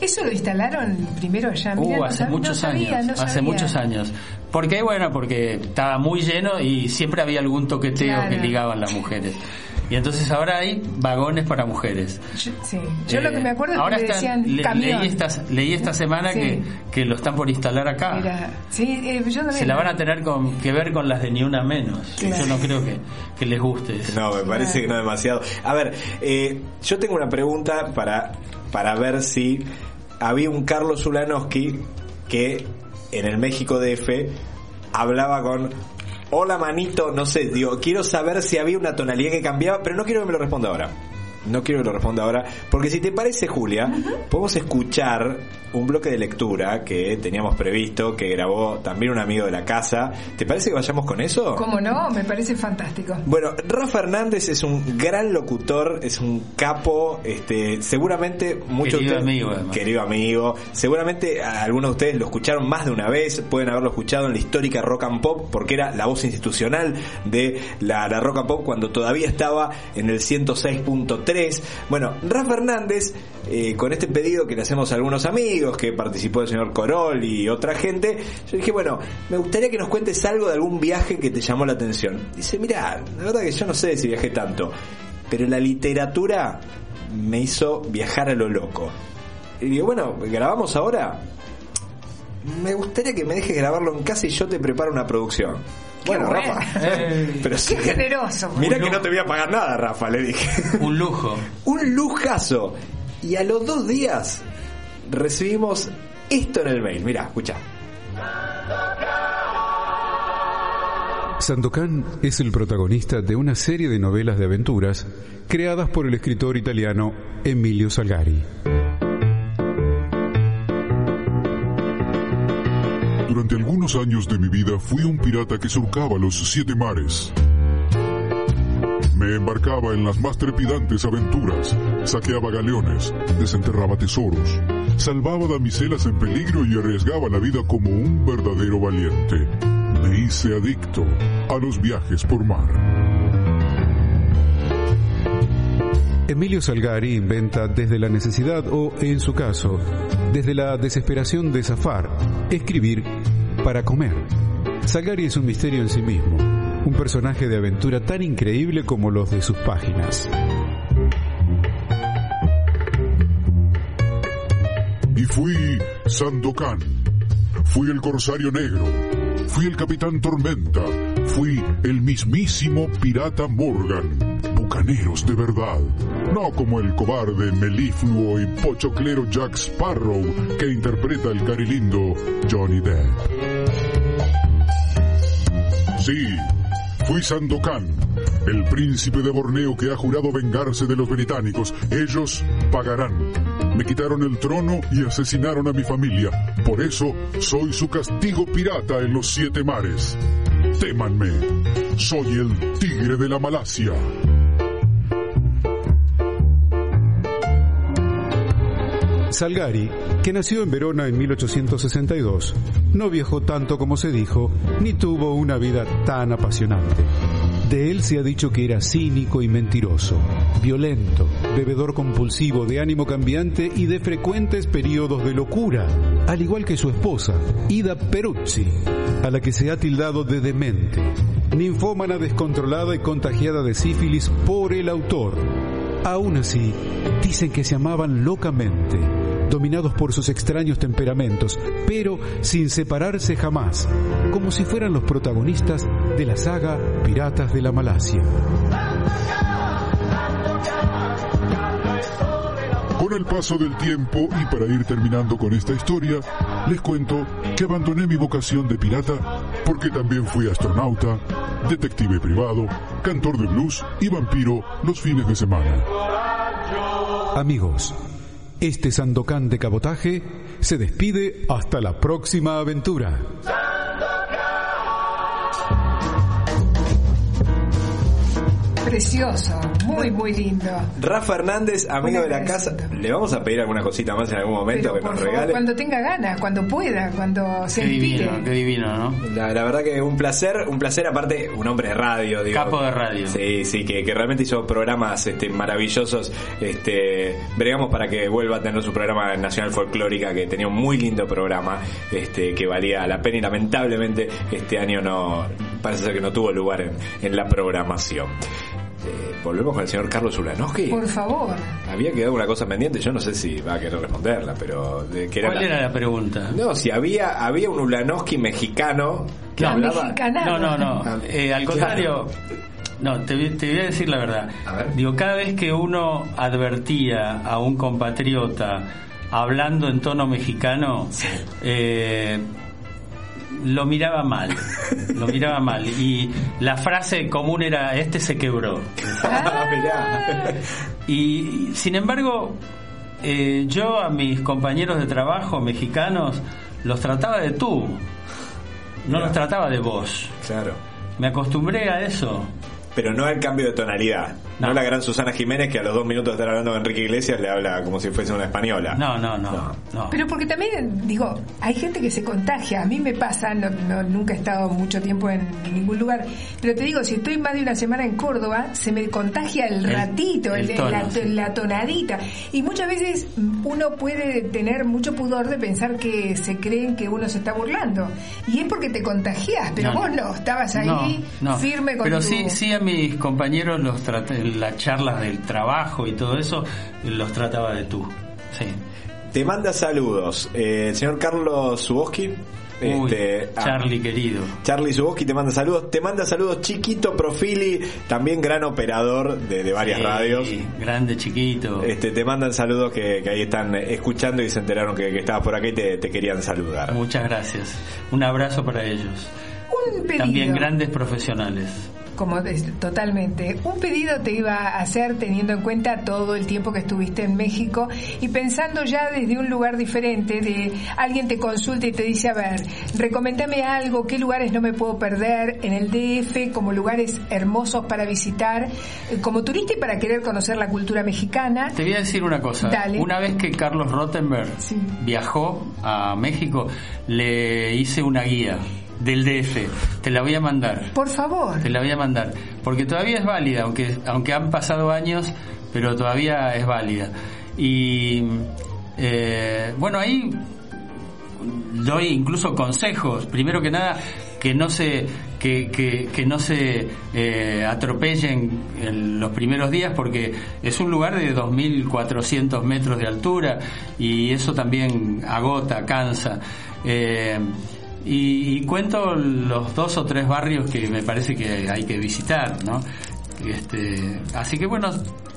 ¿Eso lo instalaron primero allá? Mirá, Uh, hace muchos no sabía, años, no hace muchos años. ¿Por qué? Bueno, porque estaba muy lleno y siempre había algún toqueteo Claro. que ligaban las mujeres. Y entonces ahora hay vagones para mujeres. Yo, sí. Yo lo Eh, que me acuerdo es ahora que están- decían le- camión. leí, esta, leí esta semana Sí. que, que lo están por instalar acá. Mira, sí, eh, yo también. Se la van a tener con, que ver con las de ni una menos. Claro. Yo no creo que, que les guste eso. No, me parece que no demasiado. A ver, eh, yo tengo una pregunta para, para ver si había un Carlos Ulanowski que en el México DF hablaba con Hola manito, no sé, digo, quiero saber si había una tonalidad que cambiaba, pero no quiero que me lo responda ahora. No quiero que lo responda ahora, porque si te parece, Julia, podemos escuchar un bloque de lectura que teníamos previsto, que grabó también un amigo de la casa. ¿Te parece que vayamos con eso? ¿Cómo no? Me parece fantástico. Bueno, Rafa Hernández es un gran locutor, es un capo, este, seguramente muchos Querido de ustedes- amigo, además. querido amigo, seguramente algunos de ustedes lo escucharon más de una vez, pueden haberlo escuchado en la histórica Rock and Pop, porque era la voz institucional de la, la Rock and Pop cuando todavía estaba en el 106.3. Bueno, Rafa Hernández, eh, con este pedido que le hacemos a algunos amigos, que participó el señor Corol y otra gente, yo dije, bueno, me gustaría que nos cuentes algo de algún viaje que te llamó la atención. Dice, mira, la verdad que yo no sé si viajé tanto, pero la literatura me hizo viajar a lo loco. Y digo, bueno, ¿grabamos ahora? Me gustaría que me dejes grabarlo en casa y yo te preparo una producción. Bueno, bueno. Rafa. Eh, Pero sí. Qué generoso. Mira que no te voy a pagar nada, Rafa, le dije. un lujo. Un lujazo. Y a los dos días recibimos esto en el mail. Mira, escucha. Sandokan es el protagonista de una serie de novelas de aventuras creadas por el escritor italiano Emilio Salgari. Durante algunos años de mi vida fui un pirata que surcaba los siete mares. Me embarcaba en las más trepidantes aventuras, saqueaba galeones, desenterraba tesoros, salvaba damiselas en peligro y arriesgaba la vida como un verdadero valiente. Me hice adicto a los viajes por mar. Emilio Salgari inventa desde la necesidad o, en su caso, desde la desesperación de zafar, escribir para comer. Salgari es un misterio en sí mismo, un personaje de aventura tan increíble como los de sus páginas. Y fui Sandokan. Fui el corsario negro. Fui el capitán Tormenta. Fui el mismísimo pirata Morgan. Bucaneros de verdad. No como el cobarde, melifluo y pochoclero Jack Sparrow que interpreta el carilindo Johnny Depp. Sí, fui Sandokan, el príncipe de Borneo que ha jurado vengarse de los británicos. Ellos pagarán. Me quitaron el trono y asesinaron a mi familia. Por eso soy su castigo pirata en los siete mares. Témanme. Soy el tigre de la Malasia. Salgari, que nació en Verona en 1862, no viajó tanto como se dijo, ni tuvo una vida tan apasionante. De él se ha dicho que era cínico y mentiroso, violento, bebedor compulsivo, de ánimo cambiante y de frecuentes periodos de locura, al igual que su esposa, Ida Peruzzi, a la que se ha tildado de demente, ninfómana descontrolada y contagiada de sífilis por el autor. Aún así, dicen que se amaban locamente, dominados por sus extraños temperamentos, pero sin separarse jamás, como si fueran los protagonistas de la saga Piratas de la Malasia. Con el paso del tiempo y para ir terminando con esta historia, les cuento que abandoné mi vocación de pirata porque también fui astronauta, detective privado, cantor de blues y vampiro los fines de semana. Amigos, este Sandokan de cabotaje se despide hasta la próxima aventura. Precioso, muy, muy lindo. Rafa Hernández, amigo de la casa. Le vamos a pedir alguna cosita más en algún momento Pero, que nos favor, regale. cuando tenga ganas, cuando pueda, cuando se Qué inspire. divino, qué divino, ¿no? La, la verdad que un placer, un placer aparte, un hombre de radio, digo. Capo de radio. Sí, sí, que, que realmente hizo programas este, maravillosos. Este, bregamos para que vuelva a tener su programa en Nacional Folclórica, que tenía un muy lindo programa, este, que valía la pena y lamentablemente este año no, parece ser que no tuvo lugar en, en la programación. Eh, volvemos con el señor Carlos Ulanowski. Por favor. Había quedado una cosa pendiente, yo no sé si va a querer responderla, pero de que era ¿Cuál la- era la pregunta? No, si había había un Ulanowski mexicano que No, hablaba. No, no, no. Ah, Eh, al contrario, no, te, voy- te voy a decir la verdad. A ver. Digo, cada vez que uno advertía a un compatriota hablando en tono mexicano, eh, lo miraba mal, lo miraba mal. Y la frase común era, este se quebró. Ah. Y sin embargo, eh, yo a mis compañeros de trabajo mexicanos los trataba de tú, no los trataba de vos. Claro. Me acostumbré a eso. Pero no al cambio de tonalidad. No, No. la gran Susana Jiménez que a los dos minutos de estar hablando con Enrique Iglesias le habla como si fuese una española. No, no, no, no. Pero porque también, digo, hay gente que se contagia. A mí me pasa, no, no- nunca he estado mucho tiempo en, ningún lugar, pero te digo, si estoy más de una semana en Córdoba, se me contagia el, El- ratito, el el- tono, la, sí. la tonadita. Y muchas veces uno puede tener mucho pudor de pensar que se creen que uno se está burlando. Y es porque te contagias, pero No, vos no, estabas ahí No, no. firme con Pero tu... sí, sí a mis compañeros los traté, las charlas del trabajo y todo eso, los trataba de tú. Sí. Te manda saludos. Eh, el señor Carlos Suboski. Uy, este, ah, Charlie querido. Charlie Suboski te manda saludos. Te manda saludos Chiquito Profili, también gran operador de, de varias Sí, radios. Grande, chiquito. Este, te mandan saludos que, que ahí están escuchando y se enteraron que, que estabas por acá y te, te querían saludar. Muchas gracias. Un abrazo para ellos. Un. También grandes profesionales. Como totalmente. Un pedido te iba a hacer teniendo en cuenta todo el tiempo que estuviste en México y pensando ya desde un lugar diferente, de alguien te consulta y te dice, a ver, recomendame algo, qué lugares no me puedo perder en el DF, como lugares hermosos para visitar, como turista y para querer conocer la cultura mexicana. Te voy a decir una cosa. Dale. Una vez que Carlos Rottenberg Sí. viajó a México, le hice una guía del DF. Te la voy a mandar. Por favor. Te la voy a mandar. Porque todavía es válida, aunque, aunque han pasado años, pero todavía es válida. Y eh, bueno, ahí doy incluso consejos. Primero que nada, que no se que, que, que no se eh, atropellen en los primeros días porque es un lugar de 2.400 metros de altura y eso también agota, cansa. Eh, y, y cuento los dos o tres barrios que me parece que hay que visitar, ¿no? Este, así que bueno,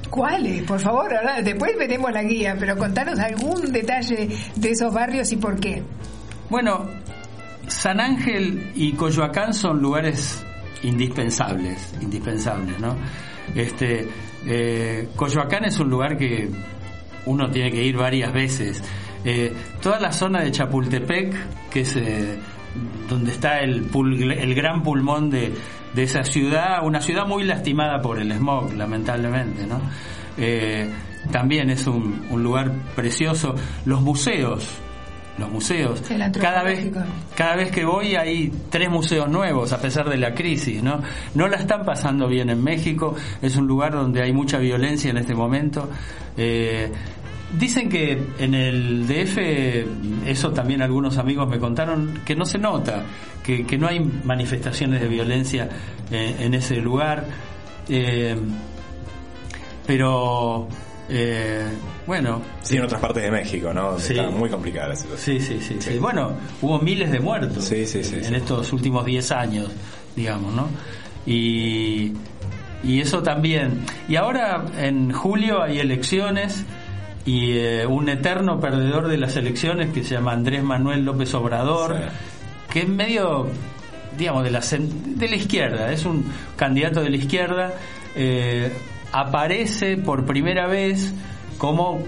¿Cuáles? Por favor, ahora después veremos la guía, pero contanos algún detalle de esos barrios y por qué. Bueno, San Ángel y Coyoacán son lugares indispensables, indispensables, ¿no? Este, eh, Coyoacán es un lugar que uno tiene que ir varias veces. Eh, toda la zona de Chapultepec, que es eh, donde está el, pul- el gran pulmón de, de esa ciudad, una ciudad muy lastimada por el smog, lamentablemente, ¿no? Eh, también es un, un lugar precioso. Los museos, los museos. Cada vez, cada vez que voy hay tres museos nuevos a pesar de la crisis, ¿no? No la están pasando bien en México, es un lugar donde hay mucha violencia en este momento. Eh, dicen que en el DF, eso también algunos amigos me contaron, que no se nota, que, que no hay manifestaciones de violencia eh, en ese lugar. Eh, pero, eh, bueno, Sí, en otras partes de México, ¿no? Sí. Está muy complicada la situación. Sí, sí, sí, sí. Bueno, hubo miles de muertos Sí, sí, sí, en sí. estos últimos 10 años, digamos, ¿no? Y, y eso también. Y ahora en julio hay elecciones y eh, un eterno perdedor de las elecciones que se llama Andrés Manuel López Obrador, Sí. que es medio, digamos, de la, de la izquierda, es un candidato de la izquierda, eh, aparece por primera vez como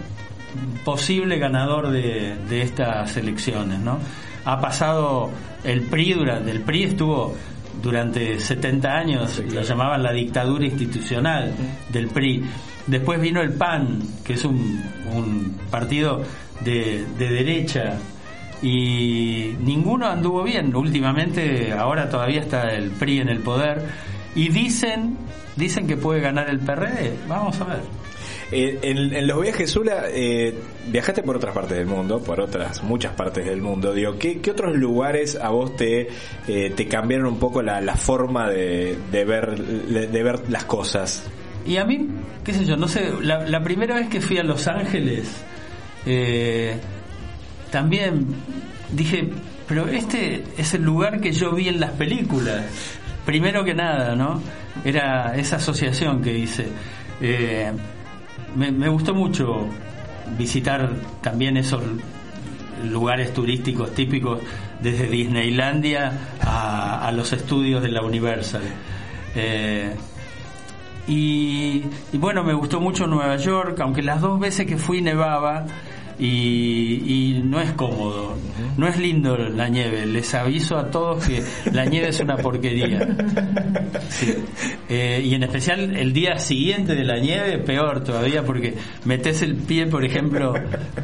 posible ganador de, de estas elecciones, ¿no? Ha pasado el PRI durante el PRI estuvo durante 70 años, Sí, claro. lo llamaban la dictadura institucional del PRI. Después vino el PAN, que es un, partido de, de derecha, y ninguno anduvo bien. Últimamente, ahora todavía está el PRI en el poder, y dicen, dicen que puede ganar el PRD. Vamos a ver. Eh, en, en los viajes, Zula, eh, viajaste por otras partes del mundo, por otras muchas partes del mundo. Digo, ¿qué, qué otros lugares a vos te, eh, te cambiaron un poco la, la forma de, de ver, de ver las cosas? Y a mí, qué sé yo, no sé, la, primera vez que fui a Los Ángeles, eh, también dije, pero este es el lugar que yo vi en las películas. Primero que nada, ¿no? Era esa asociación que hice. Eh, me, me gustó mucho visitar también esos lugares turísticos típicos desde Disneylandia a, los estudios de la Universal. Eh, y, bueno, me gustó mucho Nueva York, aunque las dos veces que fui nevaba y, no es cómodo, no es lindo la nieve. Les aviso a todos que la nieve es una porquería. Eh, y en especial el día siguiente de la nieve, peor todavía, porque metes el pie, por ejemplo,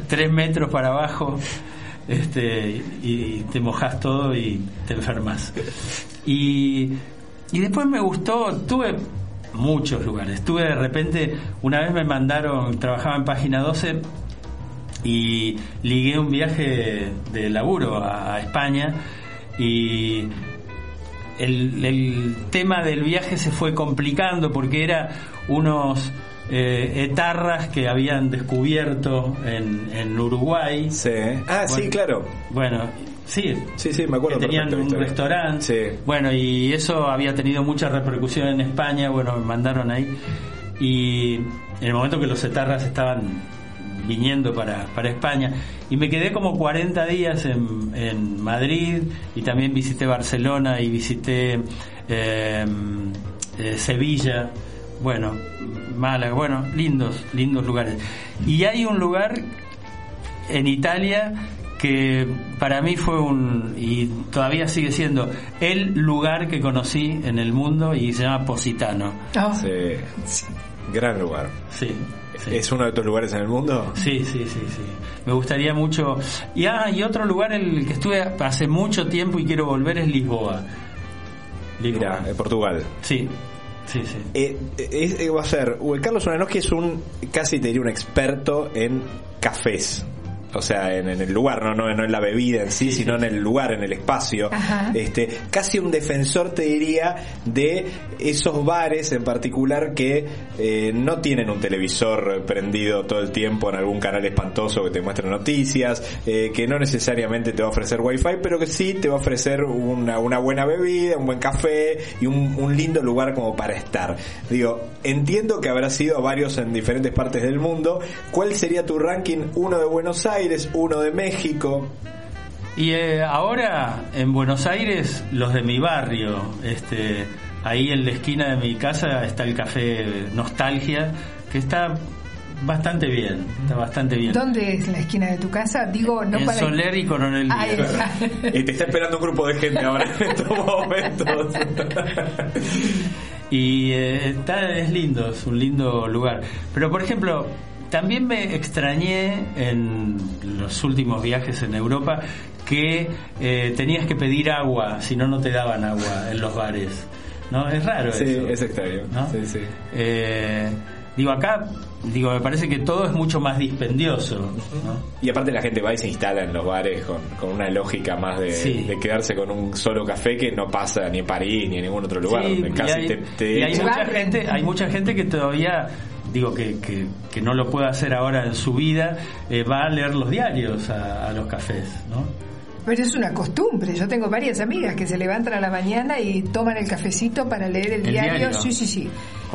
tres metros para abajo este, y te mojas todo y te enfermas. Y, y después me gustó, tuve muchos lugares. Estuve de repente, una vez me mandaron, trabajaba en página 12 y ligué un viaje de laburo a, España y el, tema del viaje se fue complicando porque era unos eh, etarras que habían descubierto en, en Uruguay. Sí. Ah, sí, claro. Bueno, Sí, sí, sí, me acuerdo. Que tenían un restaurante. Bueno, y eso había tenido mucha repercusión en España. Bueno, me mandaron ahí. Y en el momento que los etarras estaban viniendo para, para España. Y me quedé como 40 días en, en Madrid y también visité Barcelona y visité eh, eh, Sevilla. Bueno, Málaga, bueno, lindos, lindos lugares. Y hay un lugar en Italia que para mí fue un, y todavía sigue siendo, el lugar que conocí en el mundo y se llama Positano. Ah. Sí, gran lugar. Sí, ¿Es uno de tus lugares en el mundo? Sí, sí, sí, sí. Me gustaría mucho. Y, ah, y otro lugar en el que estuve hace mucho tiempo y quiero volver es Lisboa. Lisboa. Mira, en Portugal. Sí, Sí, sí. Eh, eh, va a ser, Carlos que es un, casi te diría un experto en cafés o sea, en, el lugar, no, no, no en la bebida en sí, sino en el lugar, en el espacio. Este, casi un defensor, te diría, de esos bares en particular que eh, no tienen un televisor prendido todo el tiempo en algún canal espantoso que te muestre noticias, eh, que no necesariamente te va a ofrecer wifi, pero que sí te va a ofrecer una, una buena bebida, un buen café y un, un lindo lugar como para estar. Digo, entiendo que habrá sido varios en diferentes partes del mundo. ¿Cuál sería tu ranking? Uno de Buenos Aires Aires, uno de México. Y eh, ahora en Buenos Aires, los de mi barrio, este, ahí en la esquina de mi casa está el café Nostalgia, que está bastante bien, está bastante bien. ¿Dónde es la esquina de tu casa? Digo, no en Soler y Coronel Y te está esperando un grupo de gente ahora en estos momentos. y eh, está, es lindo, es un lindo lugar. Pero por ejemplo, también me extrañé en los últimos viajes en Europa que eh, tenías que pedir agua, si no, no te daban agua en los bares. ¿No? Es raro sí, eso. es extraño. Sí, sí. Eh, digo, acá digo, me parece que todo es mucho más dispendioso. Y aparte la gente va y se instala en los bares con, una lógica más de, quedarse con un solo café que no pasa ni en París ni en ningún otro lugar. donde casi te, y hay mucha gente, hay mucha gente que todavía digo que, que, no lo puede hacer ahora en su vida, eh, va a leer los diarios a, los cafés, ¿no? Pero es una costumbre. Yo tengo varias amigas que se levantan a la mañana y toman el cafecito para leer el, diario. Sí, sí, sí.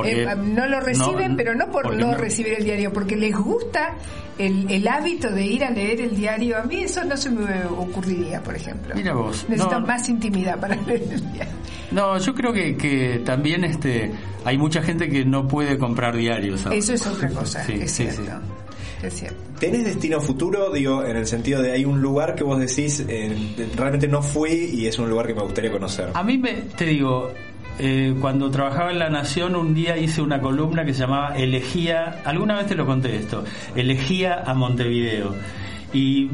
Eh, no lo reciben, pero no por no, recibir el diario, porque les gusta el, el, hábito de ir a leer el diario. A mí eso no se me ocurriría, por ejemplo. Mira vos. Necesito más intimidad para leer el diario. No, yo creo que, que también este hay mucha gente que no puede comprar diarios. Eso es otra cosa, es cierto. Es cierto. ¿Tenés destino futuro? Digo, en el sentido de hay un lugar que vos decís, eh, realmente no fui y es un lugar que me gustaría conocer. A mí me, te digo, eh, cuando trabajaba en La Nación, un día hice una columna que se llamaba Elegía, alguna vez te lo conté esto, Elegía a Montevideo. Y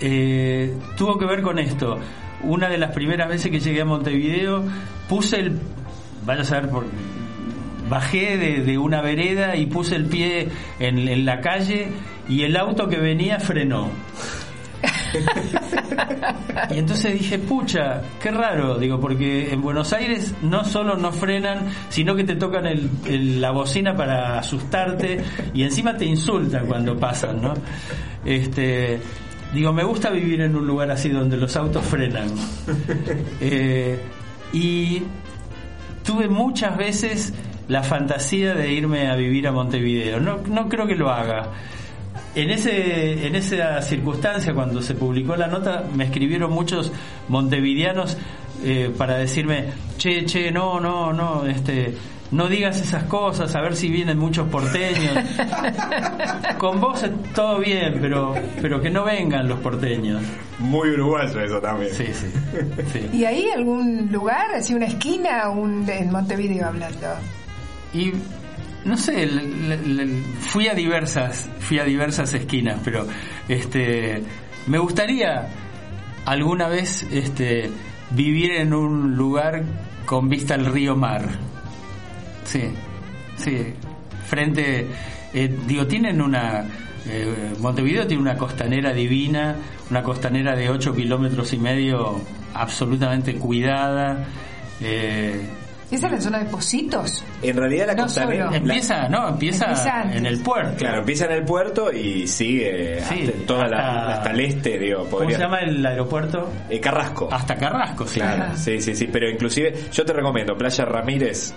eh, tuvo que ver con esto. Una de las primeras veces que llegué a Montevideo, puse el vaya a saber por bajé de, una vereda y puse el pie en, la calle y el auto que venía frenó. y entonces dije, pucha, qué raro, digo, porque en Buenos Aires no solo no frenan, sino que te tocan la bocina para asustarte y encima te insultan cuando pasan, ¿no? Este, digo, me gusta vivir en un lugar así donde los autos frenan. Eh, y tuve muchas veces la fantasía de irme a vivir a Montevideo. No, no creo que lo haga. en ese en esa circunstancia cuando se publicó la nota me escribieron muchos montevideanos eh, para decirme che che no no no este no digas esas cosas, a ver si vienen muchos porteños. Con vos es todo bien, pero, pero que no vengan los porteños. Muy uruguayo eso también. Sí, sí. sí. ¿Y ahí algún lugar, así una esquina un, en Montevideo hablando? Y no sé, fui a diversas, fui a diversas esquinas, pero este me gustaría alguna vez este vivir en un lugar con vista al río Mar. Sí, sí. Frente, eh, digo, tienen una. eh, Montevideo tiene una costanera divina, una costanera de 8 kilómetros y medio absolutamente cuidada. eh, ¿Esa es la zona de Positos? En realidad la No costanera... solo. empieza, no, empieza, Empieza en el puerto. Claro, empieza en el puerto y sigue Sí, hasta, toda la- hasta- hasta el este, digo, ¿Cómo podría... se llama el aeropuerto? Eh, Carrasco. Hasta Carrasco, sí. Claro, sí, sí, sí, pero inclusive yo te recomiendo Playa Ramírez,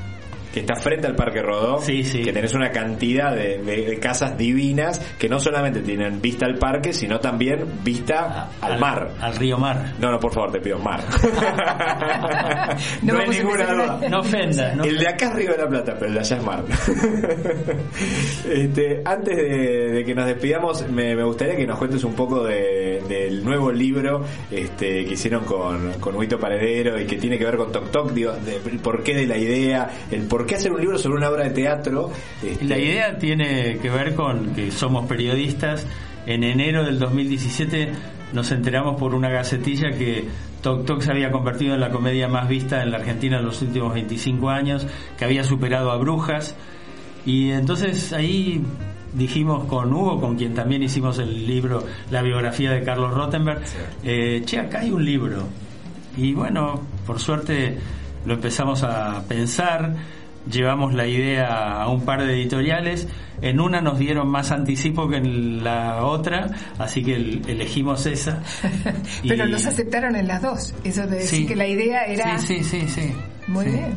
que está frente al Parque Rodó, Sí, sí. que tenés una cantidad de, de- de casas divinas que no solamente tienen vista al parque, sino también vista al, mar. Al río Mar. No, no, por favor, te pido mar. No no, hay ninguna duda. No ofendas, ¿no? El de acá es Río de la Plata, pero el de allá es mar. este, antes de, de que nos despidamos, me, me gustaría que nos cuentes un poco de- del nuevo libro este, que hicieron con, con Huito Paredero y que tiene que ver con Tok Tok, digo, de- el porqué de la idea, el por qué hacer un libro sobre una obra de teatro. este, La idea tiene que ver con que somos periodistas. En enero del 2017 nos enteramos por una gacetilla que Tok Tok se había convertido en la comedia más vista en la Argentina en los últimos 25 años, que había superado a Brujas. Y entonces ahí dijimos con Hugo, con quien también hicimos el libro, la biografía de Carlos Rottenberg, eh, che, acá hay un libro. Y bueno, por suerte lo empezamos a pensar, llevamos la idea a un par de editoriales, en una nos dieron más anticipo que en la otra, así que el- elegimos esa. Pero Y- los aceptaron en las dos. Eso de decir Sí. que la idea era... Sí, sí, sí, sí. Muy Sí. bien.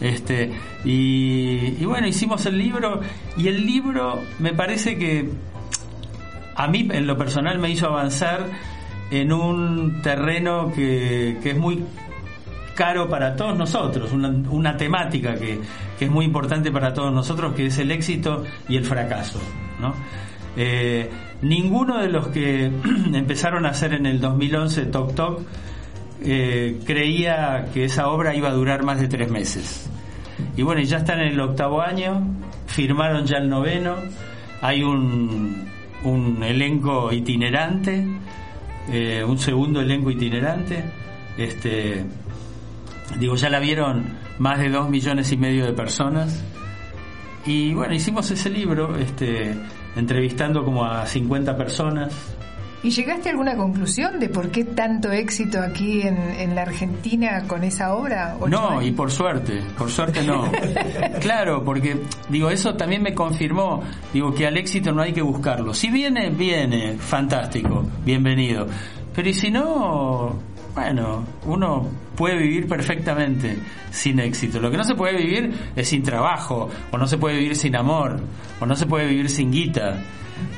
Este, y, y bueno, hicimos el libro y el libro me parece que a mí en lo personal me hizo avanzar en un terreno que, que es muy caro para todos nosotros, una, temática que, es muy importante para todos nosotros, que es el éxito y el fracaso. Eh, ninguno de los que empezaron a hacer en el 2011 Tok Tok creía que esa obra iba a durar más de tres meses. Y bueno, ya están en el octavo año, firmaron ya el noveno, hay un, un elenco itinerante, eh, un segundo elenco itinerante, este, digo, ya la vieron más de dos millones y medio de personas. Y bueno, hicimos ese libro, este, entrevistando como a 50 personas, ¿Y llegaste a alguna conclusión de por qué tanto éxito aquí en, en la Argentina con esa obra? No, años. y por suerte, por suerte no. claro, porque digo, eso también me confirmó, digo que al éxito no hay que buscarlo. Si viene, viene, fantástico, bienvenido. Pero y si no, bueno, uno puede vivir perfectamente sin éxito. Lo que no se puede vivir es sin trabajo, o no se puede vivir sin amor, o no se puede vivir sin guita.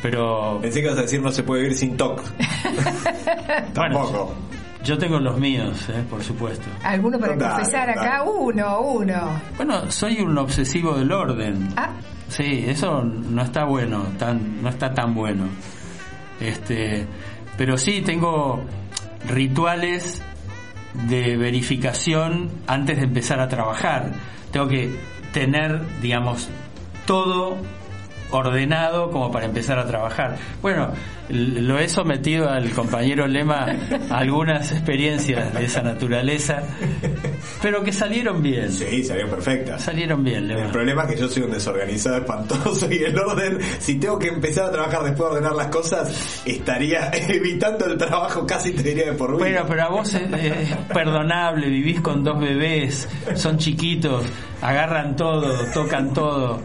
Pero Pensé que ibas a decir no se puede vivir sin TOC. Tampoco. yo tengo los míos, eh, por supuesto. ¿Alguno para Dale, confesar acá? dale. Uno, uno. Bueno, soy un obsesivo del orden. Ah, Sí, eso no está bueno, tan, no está tan bueno. Este, pero sí tengo rituales de verificación antes de empezar a trabajar. Tengo que tener, digamos, todo ordenado como para empezar a trabajar. Bueno, lo he sometido al compañero Lema a algunas experiencias de esa naturaleza, pero que salieron bien. Sí, salió perfecta. Salieron bien, Lema. El problema es que yo soy un desorganizado espantoso y el orden, si tengo que empezar a trabajar después de ordenar las cosas, estaría evitando el trabajo casi te diría de por vida. Bueno, pero a vos es, es perdonable, vivís con dos bebés, son chiquitos. agarran todo, tocan todo.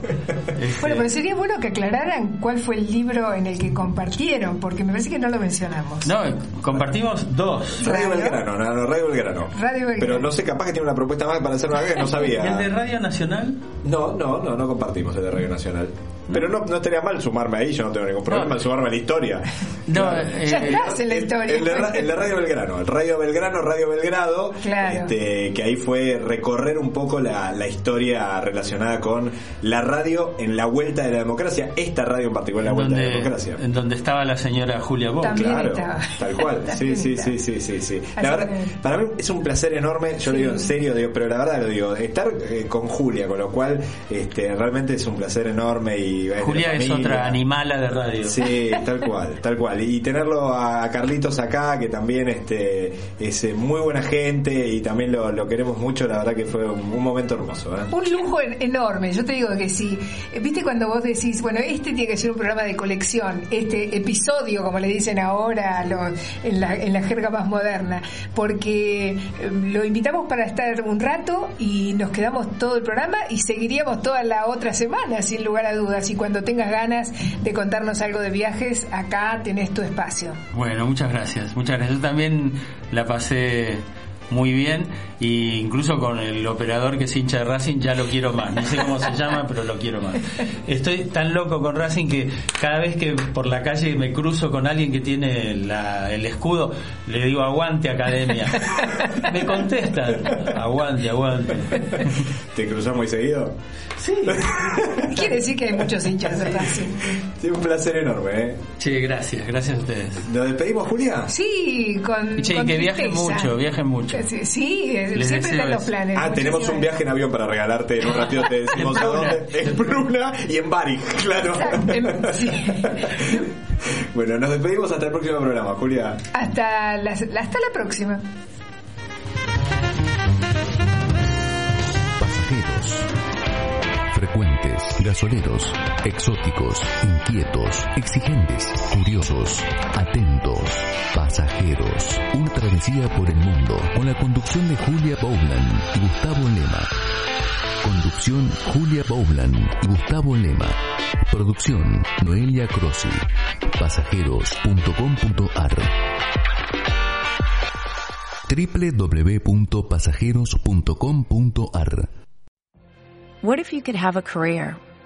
Este, Bueno, pero sería bueno que aclararan cuál fue el libro en el que compartieron, porque me parece que no lo mencionamos. No, compartimos dos. Radio Radio. Belgrano, no, no, Radio Belgrano. Radio Belgrano. Pero no sé, capaz que tiene una propuesta más para hacer una vez, no ¿Y el de sabía. Radio Nacional? No, no, no, no compartimos el de Radio Nacional. Pero no, no estaría mal sumarme ahí, yo no tengo ningún problema No. en sumarme a la historia. No, Claro. eh, Ya estás en la historia. El, el de Radio Belgrano, el Radio Belgrano, Radio Belgrado, Claro. este, que ahí fue recorrer un poco la, la historia relacionada con la radio en la vuelta de la democracia, esta radio en particular en la vuelta de la democracia. en donde estaba la señora Julia. También Claro, estaba. tal cual. Sí, sí, sí, sí, sí, sí. La verdad, que- para mí es un placer enorme, yo lo digo en serio, digo, pero la verdad lo digo, estar eh, con Julia, con lo cual este, realmente es un placer enorme y Julia es otra animala de radio. Sí, tal cual, tal cual. Y tenerlo a Carlitos acá, que también este es eh, muy buena gente y también lo, lo queremos mucho, la verdad que fue un, un momento hermoso. ¿eh? Un lujo en- enorme, yo te digo que sí. Viste cuando vos decís, bueno, este tiene que ser un programa de colección, este episodio, como le dicen ahora la, en la jerga más moderna, porque eh, lo invitamos para estar un rato y nos quedamos todo el programa y seguiríamos toda la otra semana, sin lugar a dudas. Y cuando tengas ganas de contarnos algo de viajes, acá tenés tu espacio. Bueno, muchas gracias, muchas gracias. Yo también la pasé muy bien y incluso con el operador que es hincha de Racing ya lo quiero más. No sé cómo se llama, pero lo quiero más. Estoy tan loco con Racing que cada vez que por la calle me cruzo con alguien que tiene la- el escudo, le digo aguante academia. Me contestan, aguante, aguante. ¿Te cruzamos muy seguido? Sí. Quiere decir que hay muchos hinchas de Racing. Sí, un placer enorme. ¿eh? Che, gracias, gracias a ustedes. ¿Nos despedimos, Julia? Sí, con. Y che, con que viajen mucho, viajen mucho. Sí, siempre están los eso. planes. Ah, tenemos un viaje en avión para regalarte. En un ratito te decimos a Bruna. dónde. En Bruna y en Bari, claro. Bueno, nos despedimos hasta el próximo programa, Julia. Hasta la, hasta la próxima. Pasajeros. Gasoleros, exóticos, inquietos, exigentes, curiosos, atentos, pasajeros. Una travesía por el mundo con la conducción de Julia Bowland y Gustavo Lema. Conducción Julia Bowland y Gustavo Lema. Producción Noelia Crossi. Pasajeros.com.ar www.pasajeros.com.ar What if you could have a career